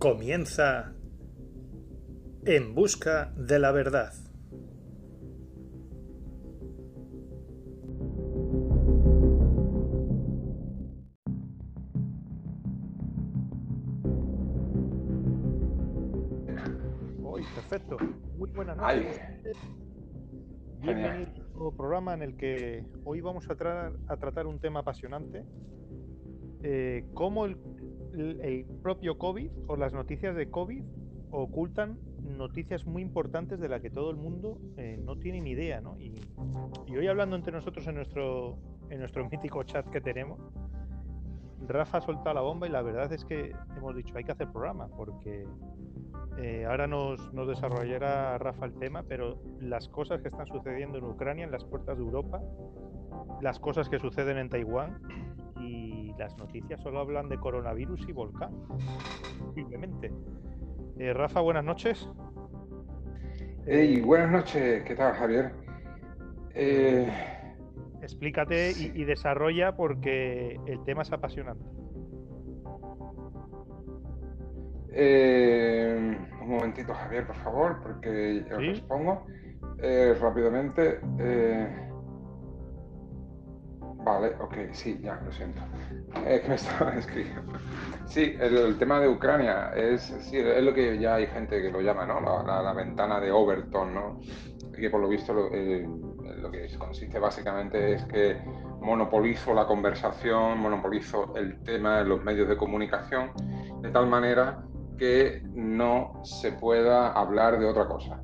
Comienza En Busca de la Verdad. Hoy, perfecto. Muy buenas noches. Bienvenido a un programa en el que hoy vamos a, a tratar un tema apasionante. Eh, cómo el, el, propio COVID o las noticias de COVID ocultan noticias muy importantes de las que todo el mundo eh, no tiene ni idea, ¿no? Y, hoy hablando entre nosotros en nuestro, en nuestro mítico chat que tenemos, Rafa ha soltado la bomba y la verdad es que hemos dicho hay que hacer programa porque eh, ahora nos, nos, desarrollará Rafa el tema, pero las cosas que están sucediendo en Ucrania, en las puertas de Europa, las cosas que suceden en Taiwán las noticias solo hablan de coronavirus y volcán, simplemente. Eh, Rafa, buenas noches. Hey, buenas noches, ¿qué tal Javier? Eh... Explícate sí. y, y desarrolla porque el tema es apasionante. Eh, un momentito, Javier, por favor, porque ¿Sí? respondo eh, rápidamente. Eh, vale, ok, sí, ya, lo siento. Es que me estaba escribiendo. Sí, el, el, tema de Ucrania es, sí, es lo que ya hay gente que lo llama, ¿no? La, la, la ventana de Overton, ¿no? Que por lo visto lo, eh, lo que consiste básicamente es que monopolizo la conversación, monopolizo el tema en los medios de comunicación, de tal manera que no se pueda hablar de otra cosa.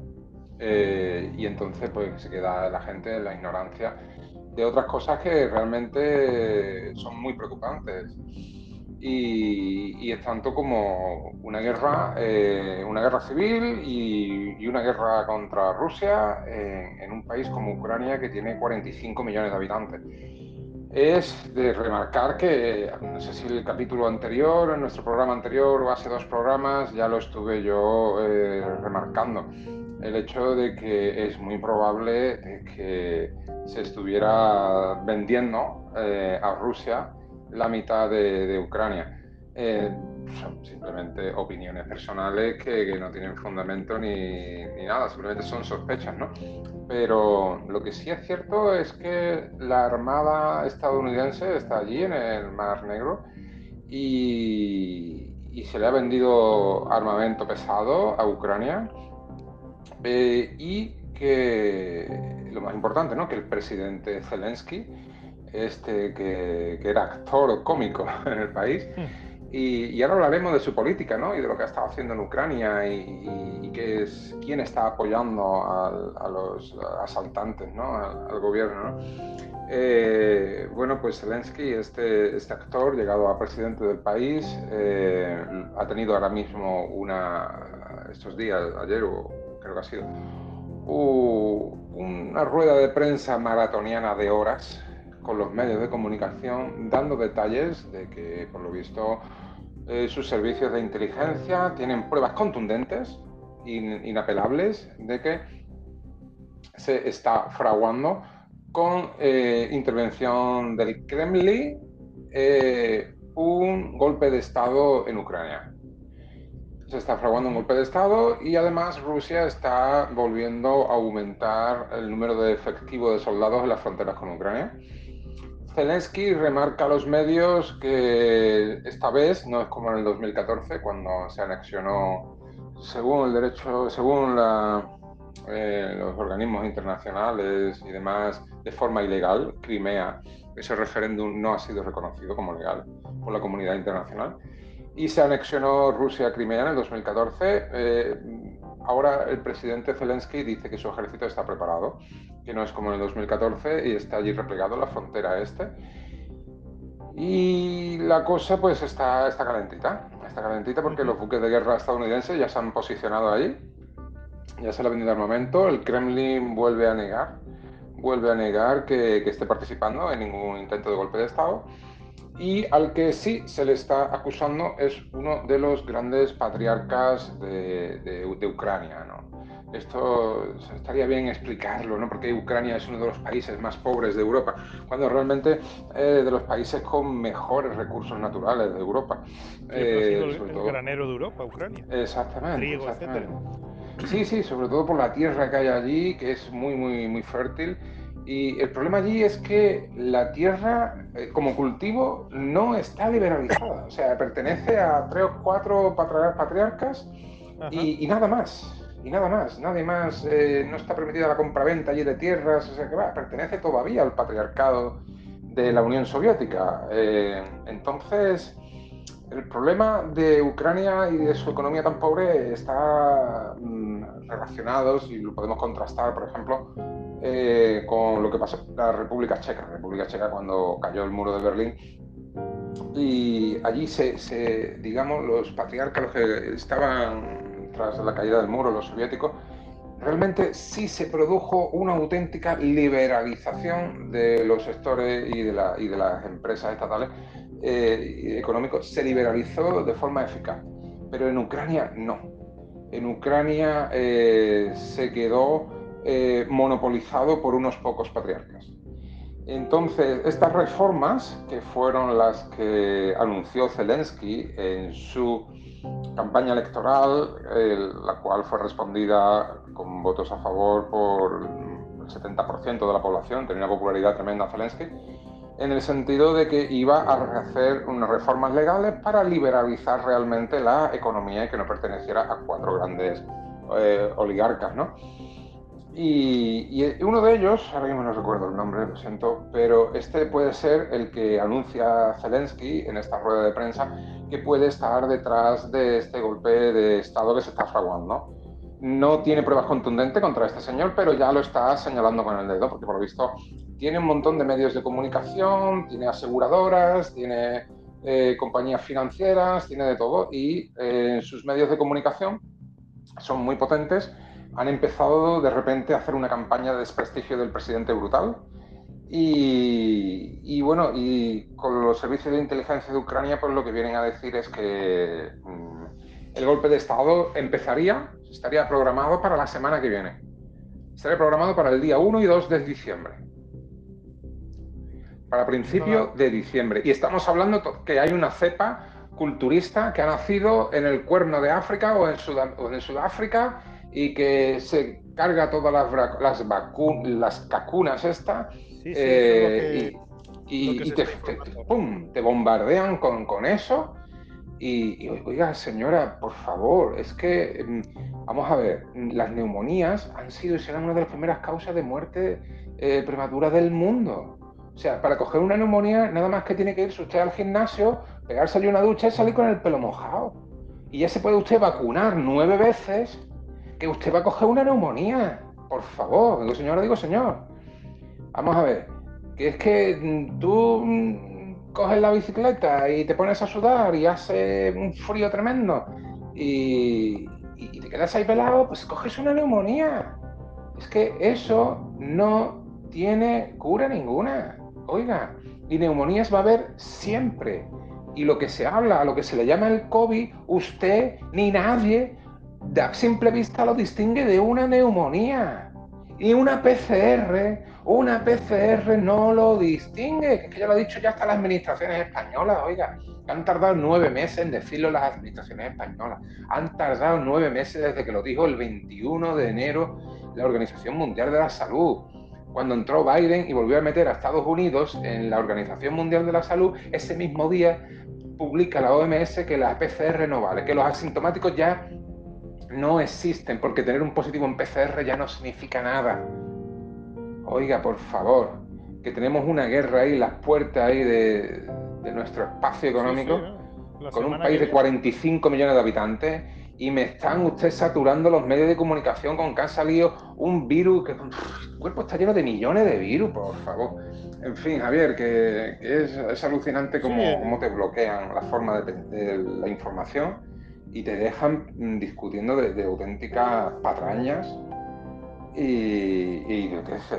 Eh, y entonces pues se queda la gente en la ignorancia de otras cosas que realmente son muy preocupantes. Y, es tanto como una guerra, eh, una guerra civil y, una guerra contra Rusia en, en un país como Ucrania que tiene 45 millones de habitantes es de remarcar que, no sé si el capítulo anterior, en nuestro programa anterior o hace dos programas, ya lo estuve yo eh, remarcando, el hecho de que es muy probable que se estuviera vendiendo eh, a Rusia la mitad de, de Ucrania. Eh, son simplemente opiniones personales que, no tienen fundamento ni, nada, simplemente son sospechas, ¿no? Pero lo que sí es cierto es que la Armada estadounidense está allí en el Mar Negro y se le ha vendido armamento pesado a Ucrania eh, y que lo más importante, ¿no? Que el presidente Zelensky, este que, que era actor cómico en el país, mm y, y, ahora hablaremos de su política ¿no? y de lo que ha estado haciendo en Ucrania y, y, y que es, quién está apoyando al, a los asaltantes, ¿no? al, al gobierno. ¿no? Eh, bueno, pues Zelensky, este, este, actor, llegado a presidente del país, eh, ha tenido ahora mismo una, estos días, ayer o creo que ha sido, una rueda de prensa maratoniana de horas con los medios de comunicación dando detalles de que, por lo visto, eh, sus servicios de inteligencia tienen pruebas contundentes, in, inapelables, de que se está fraguando con eh, intervención del Kremlin eh, un golpe de Estado en Ucrania. Se está fraguando un golpe de Estado y además Rusia está volviendo a aumentar el número de efectivo de soldados en las fronteras con Ucrania. Zelensky remarca a los medios que esta vez no es como en el 2014 cuando se anexionó según el derecho, según la, eh, los organismos internacionales y demás de forma ilegal, Crimea, ese referéndum no ha sido reconocido como legal por la comunidad internacional y se anexionó Rusia a Crimea en el 2014. Eh, ahora el presidente Zelensky dice que su ejército está preparado, que no es como en el 2014 y está allí replegado en la frontera este. Y la cosa pues está, está calentita, está calentita porque los buques de guerra estadounidenses ya se han posicionado allí, ya se le ha vendido armamento, el Kremlin vuelve a negar, vuelve a negar que, que esté participando en ningún intento de golpe de Estado y al que sí se le está acusando es uno de los grandes patriarcas de, Ucrania. ¿no? Esto estaría bien explicarlo, ¿no? porque Ucrania es uno de los países más pobres de Europa, cuando realmente es de los países con mejores recursos naturales de Europa. Eh, el, granero de Europa, Ucrania. Exactamente. Sí, sí, sobre todo por la tierra que hay allí, que es muy, muy, muy fértil y el problema allí es que la tierra eh, como cultivo no está liberalizada. O sea, pertenece a tres o cuatro patriarcas y, nada más. Y nada más. Nadie más. Eh, no está permitida la compraventa allí de tierras. O sea, que va, pertenece todavía al patriarcado de la Unión Soviética. Eh, entonces, el problema de Ucrania y de su economía tan pobre está mm, relacionado, y lo podemos contrastar, por ejemplo, eh, con lo que pasó en la República Checa. La República Checa cuando cayó el muro de Berlín. Y allí se, digamos, los patriarcas, los que estaban tras la caída del muro, los soviéticos, realmente sí se produjo una auténtica liberalización de los sectores y de, las empresas estatales eh, económicos. Se liberalizó de forma eficaz. Pero en Ucrania no. En Ucrania eh, se quedó eh, monopolizado por unos pocos patriarcas. Entonces, estas reformas, que fueron las que anunció Zelensky en su campaña electoral, la cual fue respondida con votos a favor por el 70% de la población, tenía una popularidad tremenda Zelensky, en el sentido de que iba a hacer unas reformas legales para liberalizar realmente la economía y que no perteneciera a cuatro grandes eh, oligarcas, ¿no? Y, uno de ellos, ahora mismo no recuerdo el nombre, lo siento, pero este puede ser el que anuncia Zelensky en esta rueda de prensa que puede estar detrás de este golpe de Estado que se está fraguando. No tiene pruebas contundentes contra este señor, pero ya lo está señalando con el dedo, porque por visto tiene un montón de medios de comunicación, tiene aseguradoras, tiene eh, compañías financieras, tiene de todo, y eh, sus medios de comunicación son muy potentes han empezado de repente a hacer una campaña de desprestigio del presidente brutal. Y, bueno, y con los servicios de inteligencia de Ucrania, pues lo que vienen a decir es que mm, el golpe de Estado empezaría, estaría programado para la semana que viene. Estaría programado para el día 1 y 2 de diciembre. Para principio de diciembre. Y estamos hablando que hay una cepa culturista que ha nacido en el cuerno de África o en, o en Sudáfrica y que se carga todas las, las, las cacunas estas y, te, bombardean con, con eso. Y, oiga, señora, por favor, es que, mm, vamos a ver, las neumonías han sido y serán una de las primeras causas de muerte eh, prematura del mundo. O sea, para coger una neumonía, nada más que tiene que irse usted al gimnasio, pegarse una ducha y salir con el pelo mojado. Y ya se puede usted vacunar nueve veces que usted va a coger una neumonía. Por favor, digo señor, digo señor. Vamos a ver, que es que mm, tú mm, coges la bicicleta y te pones a sudar y hace un frío tremendo y, te quedas ahí pelado, pues coges una neumonía. Es que eso no tiene cura ninguna. Oiga, y neumonías va a haber siempre. Y lo que se habla, lo que se le llama el COVID, usted ni nadie a simple vista lo distingue de una neumonía. Y una PCR, una PCR no lo distingue, que ya lo ha dicho ya hasta las administraciones españolas, oiga, han tardado nueve meses en decirlo las administraciones españolas, han tardado nueve meses desde que lo dijo el 21 de enero la Organización Mundial de la Salud. Cuando entró Biden y volvió a meter a Estados Unidos en la Organización Mundial de la Salud, ese mismo día publica la OMS que la PCR no vale, que los asintomáticos ya no existen, porque tener un positivo en PCR ya no significa nada. Oiga, por favor, que tenemos una guerra ahí, las puertas ahí de, nuestro espacio económico, con un país de 45 millones de habitantes, y me están ustedes saturando los medios de comunicación con que ha salido un virus, que el cuerpo está lleno de millones de virus, por favor. En fin, Javier, que, es, alucinante cómo, te bloquean la forma de la información y te dejan mm, discutiendo de, auténticas patrañas Y,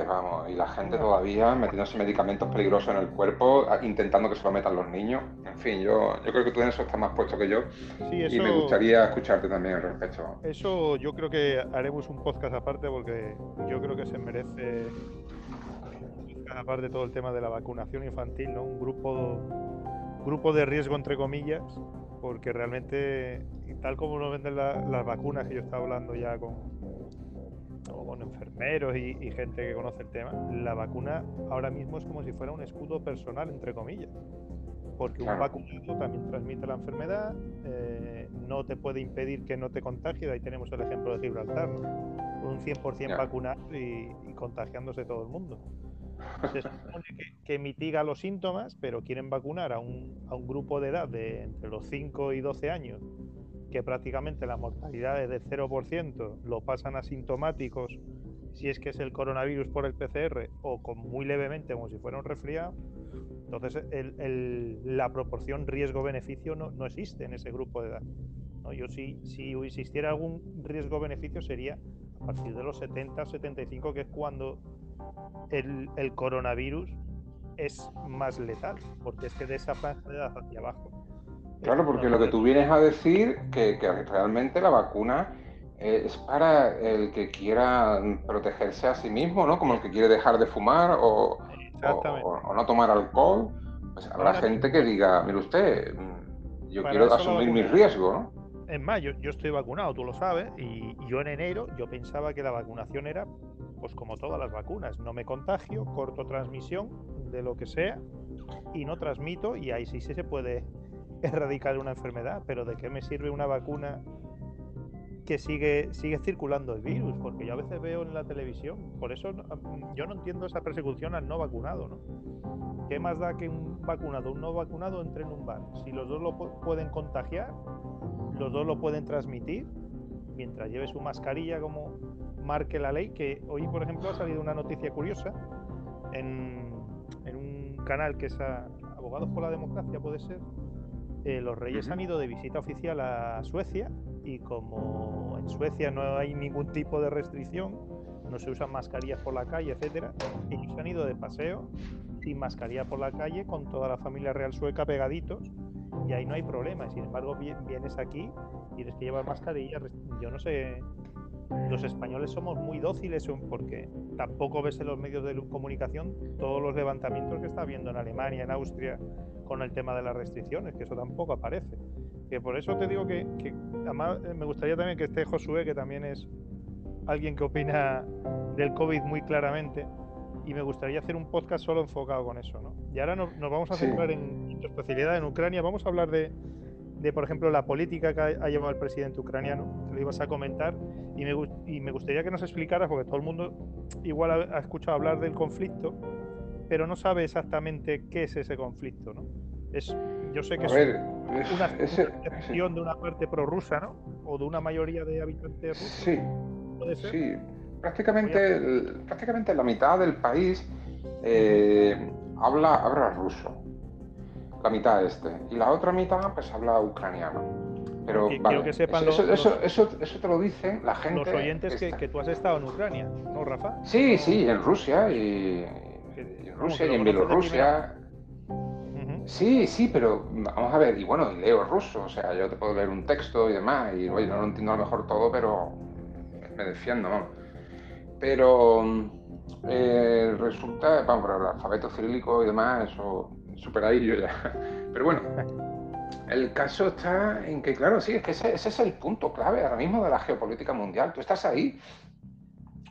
vamos, y la gente todavía metiéndose medicamentos peligrosos en el cuerpo, intentando que se lo metan los niños. En fin, yo, yo creo que tú en eso estás más puesto que yo. y me gustaría escucharte también al respecto. Eso yo creo que haremos un podcast aparte porque yo creo que se merece aparte de todo el tema de la vacunación infantil, ¿no? Un grupo, grupo de riesgo entre comillas, porque realmente, tal como nos venden las vacunas, que yo estaba hablando ya con, con enfermeros y, gente que conoce el tema, la vacuna ahora mismo es como si fuera un escudo personal, entre comillas. Porque un vacunado también transmite la enfermedad, eh, no te puede impedir que no te contagie, ahí tenemos el ejemplo de Gibraltar, un 100% vacunado y, contagiándose todo el mundo. Se supone que, mitiga los síntomas, pero quieren vacunar a un, a un grupo de edad de entre los 5 y 12 años que prácticamente la mortalidad es de 0%, lo pasan asintomáticos si es que es el coronavirus por el PCR o con muy levemente como si fuera un resfriado, entonces la proporción riesgo-beneficio no, no, existe en ese grupo de edad. Yo si, si existiera algún riesgo-beneficio sería a partir de los 70 75, que es cuando el, el coronavirus es más letal, porque es que de esa franja de edad hacia abajo Claro, porque lo que tú vienes a decir que, que realmente la vacuna es para el que quiera protegerse a sí mismo, ¿no? Como el que quiere dejar de fumar o, o, no tomar alcohol. Pues habrá gente que diga, mire usted, mm, yo quiero asumir mi riesgo, ¿no? Es más, yo, estoy vacunado, tú lo sabes, y, yo en enero yo pensaba que la vacunación era, pues como todas las vacunas, no me contagio, corto transmisión de lo que sea y no transmito y ahí sí se puede erradicar una enfermedad, pero ¿de qué me sirve una vacuna que sigue, sigue circulando el virus? Porque yo a veces veo en la televisión, por eso yo no entiendo esa persecución al no vacunado, ¿no? ¿Qué más da que un vacunado, un no vacunado entre en un bar? Si los dos lo pueden contagiar, los dos lo pueden transmitir, mientras lleve su mascarilla como marque la ley, que hoy, por ejemplo, ha salido una noticia curiosa en, en un canal que es Abogados por la Democracia, puede ser, eh, los reyes han ido de visita oficial a Suecia y como en Suecia no hay ningún tipo de restricción, no se usan mascarillas por la calle, etcétera, ellos han ido de paseo sin mascarilla por la calle con toda la familia real sueca pegaditos y ahí no hay problema. Sin embargo, vienes aquí, tienes que llevar mascarilla. Yo no sé, los españoles somos muy dóciles porque tampoco ves en los medios de comunicación todos los levantamientos que está habiendo en Alemania, en Austria, con el tema de las restricciones, que eso tampoco aparece. Que por eso te digo que, además eh, me gustaría también que esté Josué, que también es alguien que opina del COVID muy claramente, y me gustaría hacer un podcast solo enfocado con eso. ¿no? Y ahora nos, vamos a centrar en, tu especialidad en Ucrania. Vamos a hablar de, de, por ejemplo, la política que ha, llevado el presidente ucraniano. Te lo ibas a comentar. Y me, y me gustaría que nos explicaras, porque todo el mundo igual ha, ha escuchado hablar del conflicto, pero no sabe exactamente qué es ese conflicto, ¿no? Es, yo sé que es una excepción de una parte prorrusa, ¿no? O de una mayoría de habitantes rusos. Sí, ¿Puede ser? sí. Prácticamente, prácticamente la mitad del país eh, habla, habla ruso, la mitad este, y la otra mitad pues habla ucraniano. Pero vale, que sepan eso, los, eso, eso, eso, te lo dice la gente. Los oyentes que, que, tú has estado en Ucrania, ¿no, Rafa? Sí, sí, en Rusia y, Rusia y en Bielorrusia. Sí, sí, pero vamos a ver, y bueno, leo ruso, o sea, yo te puedo leer un texto y demás, y oye, no lo entiendo a lo mejor todo, pero me defiendo, vamos. Pero eh, resulta, vamos, el alfabeto cirílico y demás, eso ahí yo ya. Pero bueno, el caso está en que, claro, sí, es que ese, es el punto clave ahora mismo de la geopolítica mundial. Tú estás ahí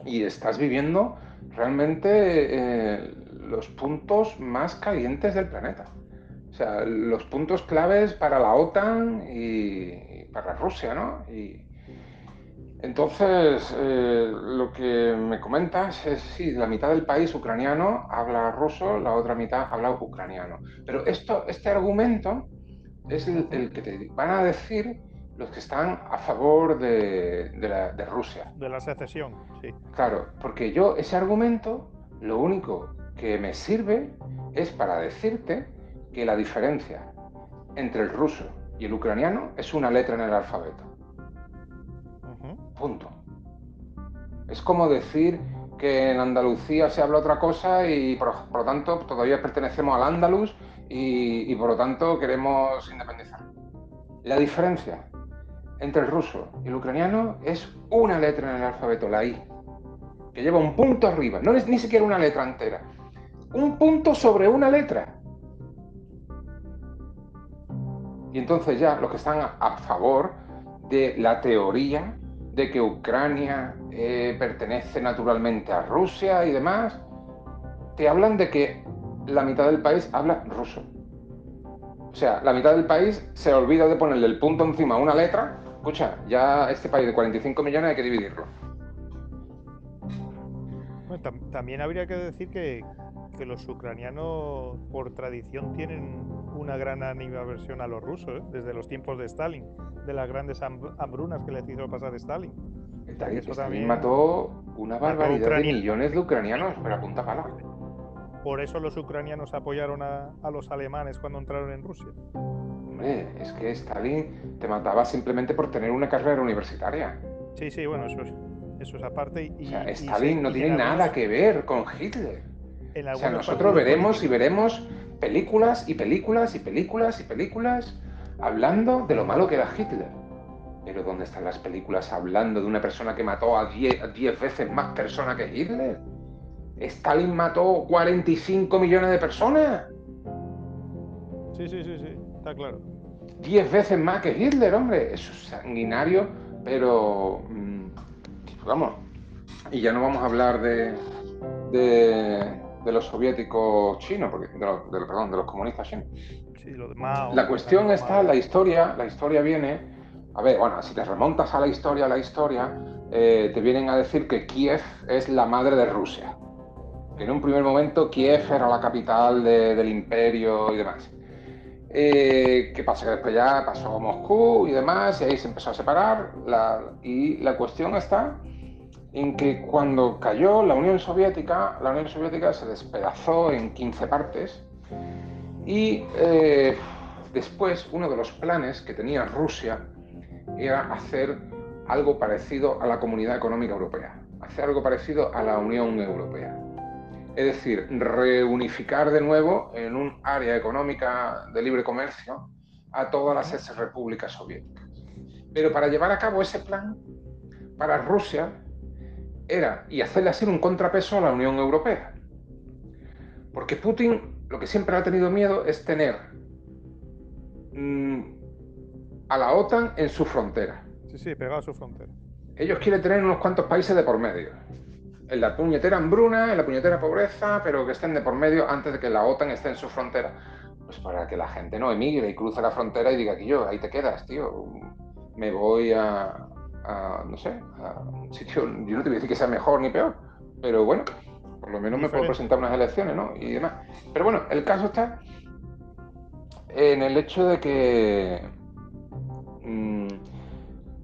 y estás viviendo realmente eh, los puntos más calientes del planeta. O sea, los puntos claves para la OTAN y, para Rusia, ¿no? Y entonces, eh, lo que me comentas es, sí, la mitad del país ucraniano habla ruso, la otra mitad habla ucraniano. Pero esto, este argumento es el, que te van a decir los que están a favor de, de Rusia. De la secesión, sí. Claro, porque yo ese argumento, lo único que me sirve es para decirte que la diferencia entre el ruso y el ucraniano es una letra en el alfabeto. Punto. Es como decir que en Andalucía se habla otra cosa y por, lo tanto todavía pertenecemos al Andalus y, por lo tanto queremos independizar. La diferencia entre el ruso y el ucraniano es una letra en el alfabeto, la I, que lleva un punto arriba, no es ni siquiera una letra entera, un punto sobre una letra. Y entonces ya los que están a favor de la teoría de que Ucrania eh, pertenece naturalmente a Rusia y demás, te hablan de que la mitad del país habla ruso. O sea, la mitad del país se olvida de ponerle el punto encima a una letra. Escucha, ya este país de 45 millones hay que dividirlo. también habría que decir que, que, los ucranianos por tradición tienen una gran animaversión a los rusos, ¿eh? desde los tiempos de Stalin de las grandes hambrunas que les hizo pasar Stalin. Stalin, Eso también mató una barbaridad de millones de ucranianos, pero a punta pala. Por eso los ucranianos apoyaron a, los alemanes cuando entraron en Rusia. Hombre, es que Stalin te mataba simplemente por tener una carrera universitaria. Sí, sí, bueno, eso es, eso es aparte. Y, o sea, Stalin no tiene nada que ver con Hitler. O sea, nosotros veremos y veremos películas y películas y películas y películas hablando de lo malo que era Hitler. Pero ¿dónde están las películas hablando de una persona que mató a 10 veces más personas que Hitler? Stalin mató 45 millones de personas. Sí, sí, sí, sí, está claro. 10 veces más que Hitler, hombre. Eso es sanguinario, pero... Mm, vamos. Y ya no vamos a hablar de, de, los soviéticos chinos, porque, de, perdón, de los comunistas chinos la cuestión está, la historia, la historia viene, a ver, bueno, si te remontas a la historia, la historia, eh, te vienen a decir que Kiev es la madre de Rusia. Que en un primer momento Kiev era la capital del imperio y demás. Eh, ¿Qué pasa? Que después ya pasó Moscú y demás, y ahí se empezó a separar. y la cuestión está en que cuando cayó la Unión Soviética, la Unión Soviética se despedazó en 15 partes y eh, después uno de los planes que tenía Rusia era hacer algo parecido a la Comunidad Económica Europea, hacer algo parecido a la Unión Europea. Es decir, reunificar de nuevo en un área económica de libre comercio a todas las ex repúblicas soviéticas. Pero para llevar a cabo ese plan, para Rusia era y hacerle así un contrapeso a la Unión Europea. Porque Putin lo que siempre ha tenido miedo es tener mm, a la OTAN en su frontera. Sí, sí, pegado a su frontera. Ellos quieren tener unos cuantos países de por medio. En la puñetera hambruna, en la puñetera pobreza, pero que estén de por medio antes de que la OTAN esté en su frontera. Pues para que la gente no emigre y cruce la frontera y diga que yo, ahí te quedas, tío. Me voy a, no sé, a un sitio, yo no te voy a decir que sea mejor ni peor, pero bueno, por lo menos me puedo presentar unas elecciones, ¿no? Y demás. Pero bueno, el caso está en el hecho de que. Mm,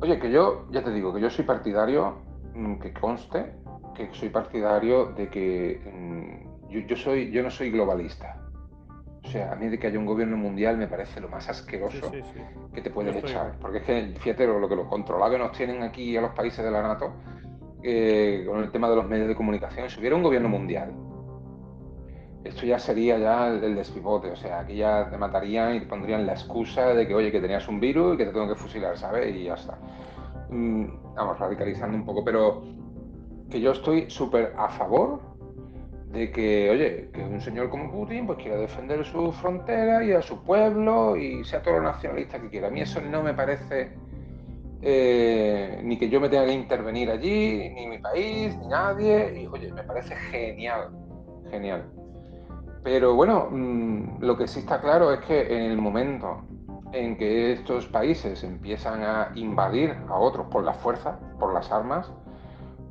oye, que yo, ya te digo, que yo soy partidario, mm, que conste, que soy partidario de que mm, yo, soy, yo no soy globalista. O sea, a mí de que haya un gobierno mundial me parece lo más asqueroso que te pueden echar. Porque es que, fíjate, lo, lo que los controlados nos tienen aquí a los países de la NATO, con el tema de los medios de comunicación, si hubiera un gobierno mundial, esto ya sería ya el, despivote, o sea, aquí ya te matarían y te pondrían la excusa de que, oye, que tenías un virus y que te tengo que fusilar, ¿sabes? Y ya está. Mm, vamos, radicalizando un poco, pero que yo estoy súper a favor de que, oye, que un señor como Putin pues quiera defender su frontera y a su pueblo y sea todo lo nacionalista que quiera. A mí eso no me parece eh, ni que yo me tenga que intervenir allí, ni mi país, ni nadie. Y oye, me parece genial, genial. Pero bueno, mm, lo que sí está claro es que en el momento en que estos países empiezan a invadir a otros por la fuerza, por las armas,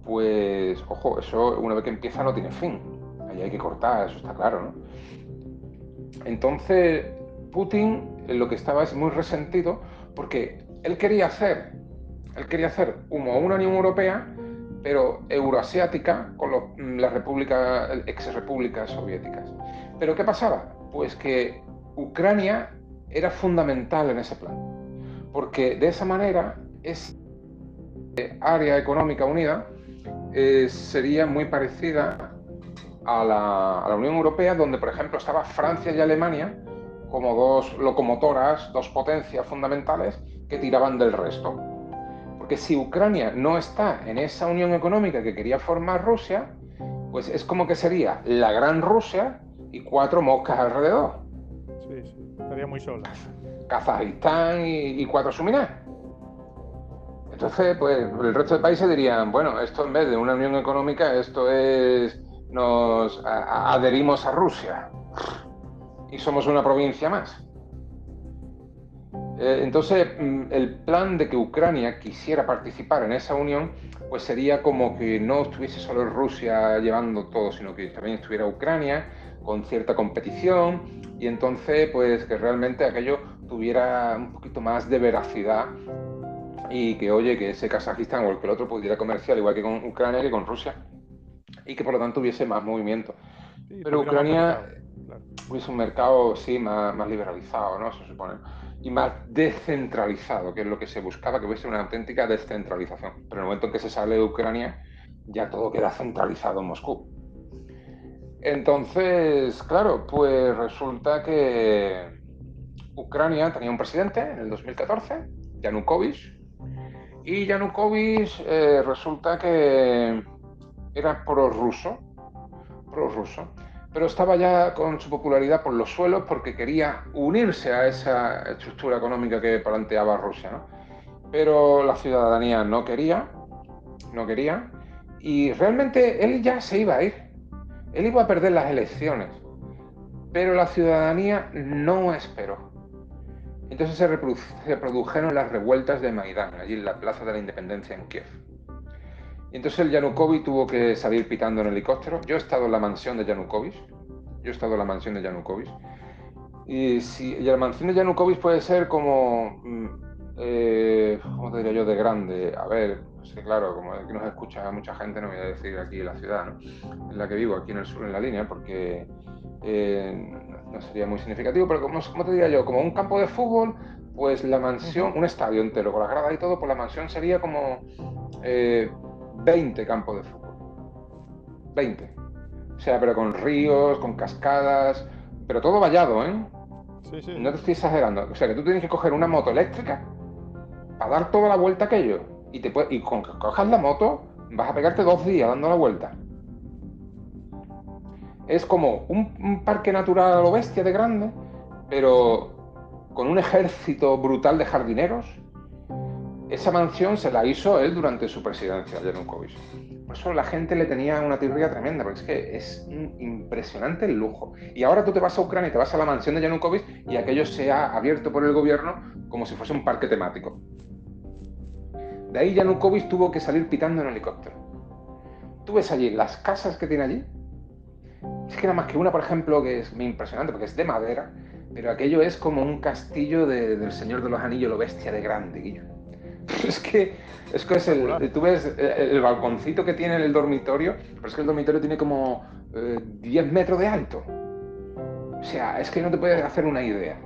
pues ojo, eso una vez que empieza no tiene fin. Ahí hay que cortar, eso está claro, ¿no? Entonces, Putin lo que estaba es muy resentido porque él quería hacer él quería hacer una Unión Europea, pero euroasiática con las repúblicas, ex repúblicas soviéticas. Pero ¿qué pasaba? Pues que Ucrania era fundamental en ese plan, porque de esa manera es área económica unida eh, sería muy parecida a la, Unión Europea, donde, por ejemplo, estaba Francia y Alemania como dos locomotoras, dos potencias fundamentales que tiraban del resto. Porque si Ucrania no está en esa unión económica que quería formar Rusia, pues es como que sería la gran Rusia y cuatro moscas alrededor. Sí, sí, estaría muy sola. Kazajistán y, cuatro suminas. Entonces, pues el resto de países dirían, bueno, esto en vez de una unión económica, esto es, nos adherimos a Rusia. Y somos una provincia más. Eh, entonces, mm, el plan de que Ucrania quisiera participar en esa unión, pues sería como que no estuviese solo Rusia llevando todo, sino que también estuviera Ucrania con cierta competición. Y entonces, pues que realmente aquello tuviera un poquito más de veracidad y que, oye, que ese Kazajistán o el que el otro pudiera comerciar igual que con Ucrania que con Rusia y que por lo tanto hubiese más movimiento. Pero Ucrania hubiese un mercado, sí, más, más liberalizado, ¿no? Se supone y más descentralizado, que es lo que se buscaba, que hubiese una auténtica descentralización. Pero en el momento en que se sale de Ucrania, ya todo queda centralizado en Moscú. Entonces, claro, pues resulta que Ucrania tenía un presidente en el 2014, Yanukovych, y Yanukovych eh, resulta que era prorruso, prorruso pero estaba ya con su popularidad por los suelos porque quería unirse a esa estructura económica que planteaba Rusia. ¿no? Pero la ciudadanía no quería, no quería, y realmente él ya se iba a ir. Él iba a perder las elecciones, pero la ciudadanía no esperó. Entonces se, se produjeron las revueltas de Maidán, allí en la Plaza de la Independencia en Kiev. Y entonces el Yanukovych tuvo que salir pitando en helicóptero. Yo he estado en la mansión de Yanukovych. Yo he estado en la mansión de Yanukovych. Y, si, la mansión de Yanukovych puede ser como, mm, eh, ¿cómo te diría yo? De grande. A ver, claro, como aquí nos escucha mucha gente, no voy a decir aquí la ciudad, ¿no? en la que vivo, aquí en el sur, en la línea, porque eh, no sería muy significativo, pero como, ¿cómo te diría yo? Como un campo de fútbol, pues la mansión, un estadio entero, con las gradas y todo, pues la mansión sería como... Eh, 20 campos de fútbol. 20. O sea, pero con ríos, con cascadas, pero todo vallado, ¿eh? Sí, sí. No te estoy exagerando. O sea, que tú tienes que coger una moto eléctrica para dar toda la vuelta aquello. Y, te y con que cojas la moto, vas a pegarte dos días dando la vuelta. Es como un, un parque natural a lo bestia de grande, pero con un ejército brutal de jardineros esa mansión se la hizo él durante su presidencia, Yanukovych. Por eso la gente le tenía una tirria tremenda, porque es que es impresionante el lujo. Y ahora tú te vas a Ucrania y te vas a la mansión de Yanukovych y aquello se ha abierto por el gobierno como si fuese un parque temático. De ahí Yanukovych tuvo que salir pitando en helicóptero. Tú ves allí las casas que tiene allí. Es que nada más que una, por ejemplo, que es muy impresionante porque es de madera, pero aquello es como un castillo del Señor de los Anillos, lo bestia de grande, Es que es que es el, tú ves el, balconcito que tiene el dormitorio, pero es que el dormitorio tiene como 10 eh, metros de alto. O sea, es que no te puedes hacer una idea.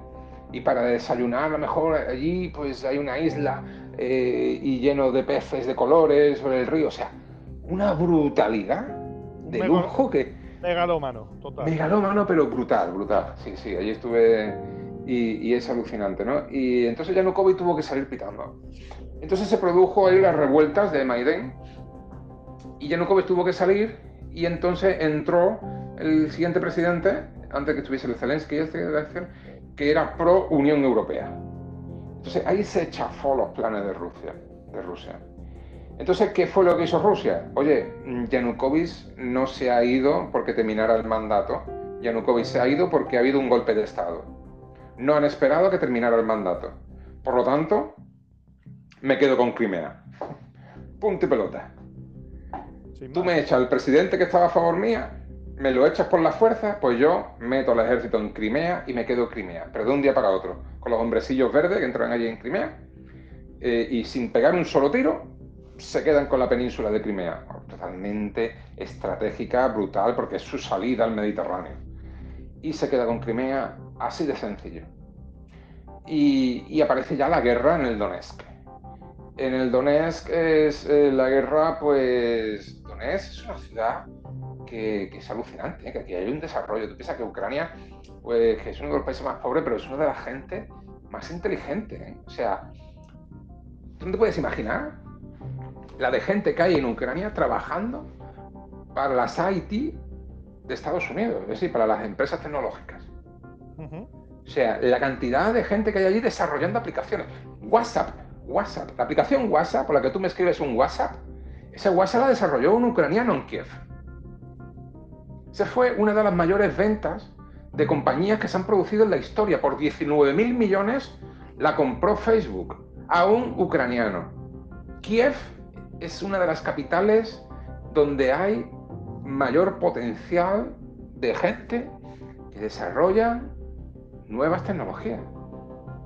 Y para desayunar, a lo mejor allí pues hay una isla eh, y lleno de peces de colores sobre el río. O sea, una brutalidad de lujo que... Megalómano, total. Megalómano, pero brutal, brutal. Sí, sí, allí estuve y, es alucinante, ¿no? Y entonces Yanukovych tuvo que salir pitando. Entonces se produjo ahí las revueltas de Maidén y Yanukovych tuvo que salir y entonces entró el siguiente presidente, antes que estuviese el Zelensky, que era pro Unión Europea. Entonces ahí se chafó los planes de Rusia. De Rusia. Entonces, ¿qué fue lo que hizo Rusia? Oye, Yanukovych no se ha ido porque terminara el mandato. Yanukovych se ha ido porque ha habido un golpe de Estado no han esperado a que terminara el mandato. Por lo tanto, me quedo con Crimea. Punto y pelota. Tú me echas al presidente que estaba a favor mía, me lo echas por la fuerza, pues yo meto al ejército en Crimea y me quedo en Crimea, pero de un día para otro, con los hombrecillos verdes que entran allí en Crimea, eh, y sin pegar un solo tiro, se quedan con la península de Crimea. Totalmente estratégica, brutal, porque es su salida al Mediterráneo. Y se queda con Crimea Así de sencillo. Y, aparece ya la guerra en el Donetsk. En el Donetsk es eh, la guerra, pues, Donetsk es una ciudad que, es alucinante, ¿eh? que aquí hay un desarrollo. Tú piensas que Ucrania, pues, que es uno de los países más pobres, pero es una de las gente más inteligente. ¿eh? O sea, ¿tú no te puedes imaginar la de gente que hay en Ucrania trabajando para las IT de Estados Unidos, es decir, para las empresas tecnológicas? O sea, la cantidad de gente que hay allí desarrollando aplicaciones. WhatsApp, WhatsApp, la aplicación WhatsApp por la que tú me escribes un WhatsApp, ese WhatsApp la desarrolló un ucraniano en Kiev. Esa fue una de las mayores ventas de compañías que se han producido en la historia. Por 19 mil millones la compró Facebook a un ucraniano. Kiev es una de las capitales donde hay mayor potencial de gente que desarrolla nuevas tecnologías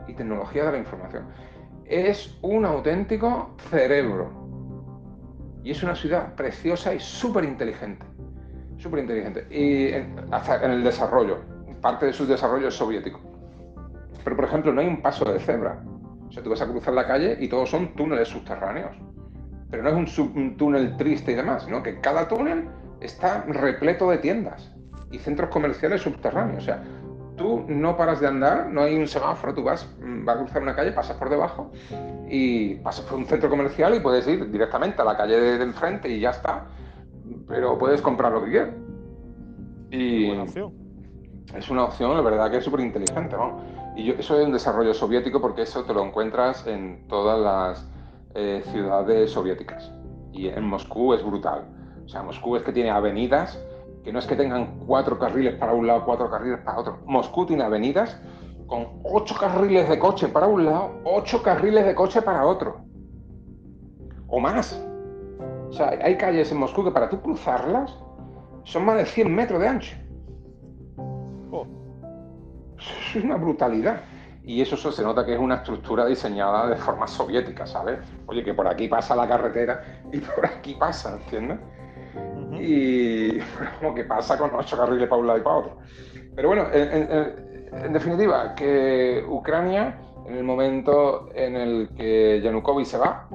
y tecnología de la información. Es un auténtico cerebro. Y es una ciudad preciosa y súper inteligente. Súper inteligente. Y en, en el desarrollo. Parte de su desarrollo es soviético. Pero, por ejemplo, no hay un paso de cebra. O sea, tú vas a cruzar la calle y todos son túneles subterráneos. Pero no es un túnel triste y demás, sino que cada túnel está repleto de tiendas y centros comerciales subterráneos. O sea, tú no paras de andar, no hay un semáforo, tú vas, mm, vas a cruzar una calle, pasas por debajo y pasas por un centro comercial y puedes ir directamente a la calle de, enfrente y ya está. Pero puedes comprar lo que quieras. Y Buena opción. es una opción, la verdad que es súper inteligente, ¿no? Y yo, eso es un desarrollo soviético porque eso te lo encuentras en todas las eh, ciudades soviéticas. Y en Moscú es brutal. O sea, Moscú es que tiene avenidas que no es que tengan cuatro carriles para un lado, cuatro carriles para otro. Moscú tiene avenidas con ocho carriles de coche para un lado, ocho carriles de coche para otro. O más. O sea, hay calles en Moscú que para tú cruzarlas son más de 100 metros de ancho. Oh, Es una brutalidad. Y eso se nota que es una estructura diseñada de forma soviética, ¿sabes? Oye, que por aquí pasa la carretera y por aquí pasa, ¿entiendes? Y como que pasa con ocho carriles para un lado y para otro. Pero bueno, en, en- en definitiva, que Ucrania, en el momento en el que Yanukovych se va,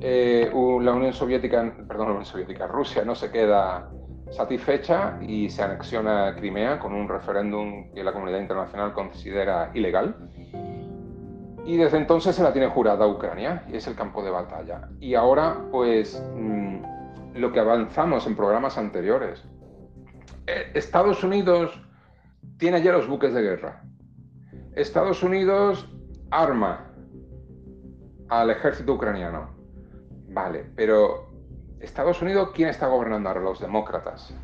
eh, la Unión Soviética, perdón, la Unión Soviética, Rusia no se queda satisfecha y se anexiona Crimea con un referéndum que la comunidad internacional considera ilegal. Y desde entonces se la tiene jurada a Ucrania y es el campo de batalla. Y ahora, pues, mm, lo que avanzamos en programas anteriores. Eh, Estados Unidos tiene ya los buques de guerra. Estados Unidos arma al ejército ucraniano. Vale, pero Estados Unidos, ¿quién está gobernando ahora? Los demócratas.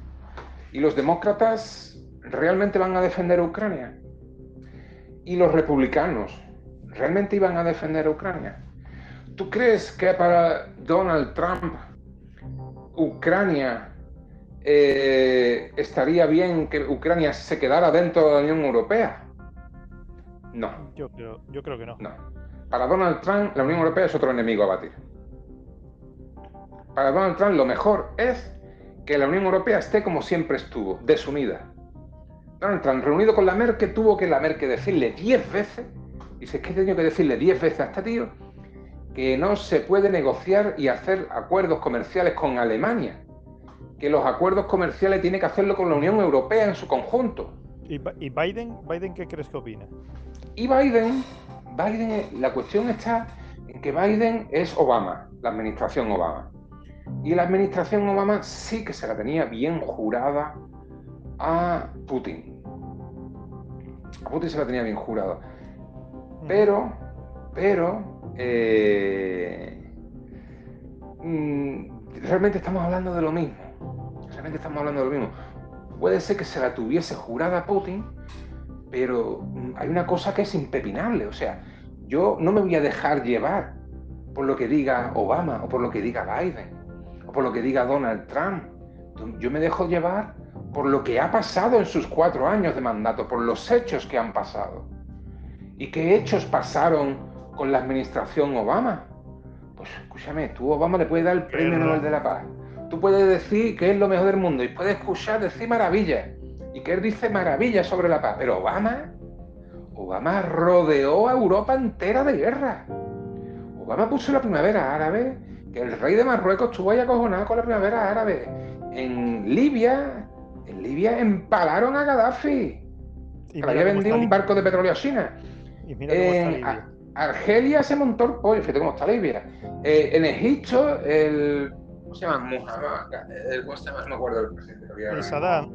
¿Y los demócratas realmente van a defender Ucrania? ¿Y los republicanos realmente iban a defender Ucrania? ¿Tú crees que para Donald Trump Ucrania eh, estaría bien que Ucrania se quedara dentro de la Unión Europea? No, Yo creo, yo creo que no. no. Para Donald Trump, la Unión Europea es otro enemigo a batir. Para Donald Trump, lo mejor es que la Unión Europea esté como siempre estuvo, desunida. Donald Trump, reunido con la Merkel, tuvo que la Merkel decirle 10 veces, dice, ¿qué he tenido que decirle 10 veces a este tío? Que no se puede negociar y hacer acuerdos comerciales con Alemania. Que los acuerdos comerciales tiene que hacerlo con la Unión Europea en su conjunto. ¿Y, Bi- y Biden? ¿Biden qué crees que opina? Y Biden, Biden, la cuestión está en que Biden es Obama, la administración Obama. Y la administración Obama sí que se la tenía bien jurada a Putin. A Putin se la tenía bien jurada. Pero, pero, eh, mm, realmente estamos hablando de lo mismo. Realmente estamos hablando de lo mismo. Puede ser que se la tuviese jurada Putin, pero mm, hay una cosa que es impepinable. O sea, yo no me voy a dejar llevar por lo que diga Obama o por lo que diga Biden o por lo que diga Donald Trump. Yo me dejo llevar por lo que ha pasado en sus cuatro años de mandato, por los hechos que han pasado. ¿Y qué hechos pasaron con la administración Obama? Pues escúchame, tú Obama le puedes dar el premio. Nobel de la Paz. Tú puedes decir que es lo mejor del mundo y puedes escuchar decir maravillas. Y que él dice maravillas sobre la paz. Pero Obama, Obama rodeó a Europa entera de guerra. Obama puso la primavera árabe, que el rey de Marruecos estuvo ahí acojonado con la primavera árabe. En Libia, en Libia empalaron a Gaddafi. Y que había vendido un barco de petróleo a China. Y mira cómo está Libia. Argelia se montó el pollo, fíjate cómo está Libia. Eh, en Egipto, el. ¿Cómo se llama? El, ¿Cómo se llama? No me acuerdo del presidente. El Saddam.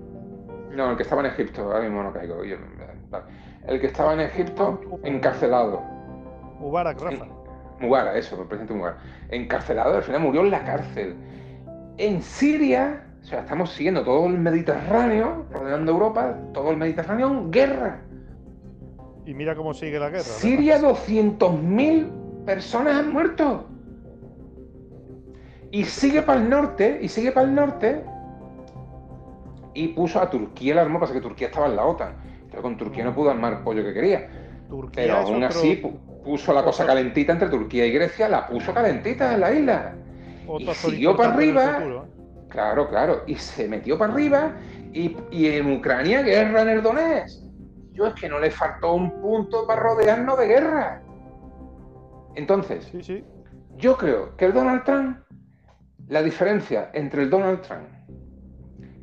No, el que estaba en Egipto, ahora mismo no caigo. El que estaba en Egipto, encarcelado. Mubarak, Rafa. Mubarak, eso, el presidente Mubarak. Encarcelado, al final murió en la cárcel. En Siria, o sea, estamos siguiendo todo el Mediterráneo, rodeando Europa, todo el Mediterráneo guerra. Y mira cómo sigue la guerra. Siria, 200.000 personas han muerto. Y sigue para el norte, y sigue para el norte, y puso a Turquía el arma, pasa que Turquía estaba en la OTAN. Pero con Turquía no pudo armar el pollo que quería. pero aún así puso la cosa calentita entre Turquía y Grecia, la puso calentita en la isla. y siguió para arriba. ¿eh? Claro, claro. Y se metió para arriba. Y, en Ucrania, guerra en el Donetsk. Yo es que no le faltó un punto para rodearnos de guerra. Entonces, yo creo que el Donald Trump, la diferencia entre el Donald Trump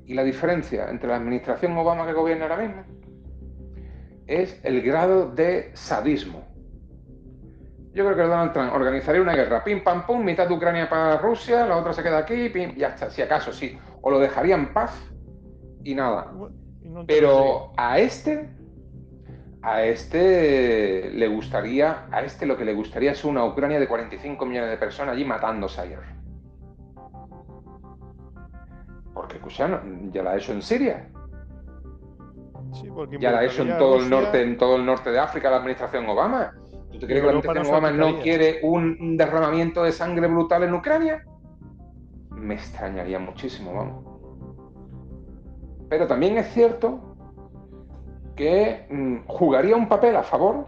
y la diferencia entre la administración Obama que gobierna ahora mismo es el grado de sadismo. Yo creo que Donald Trump organizaría una guerra, pim pam pum, mitad de Ucrania para Rusia, la otra se queda aquí, pim, ya está, si acaso sí. O lo dejaría en paz y nada. Pero a este, a este le gustaría, a este lo que le gustaría es una Ucrania de 45 millones de personas allí matándose ayer. Porque escucha, ya la ha hecho en Siria. ya la ha hecho en todo el norte, en todo el norte de África la administración Obama. ¿Tú te crees que la administración Obama no quiere un derramamiento de sangre brutal en Ucrania? Me extrañaría muchísimo, vamos. Pero también es cierto que mm, jugaría un papel a favor,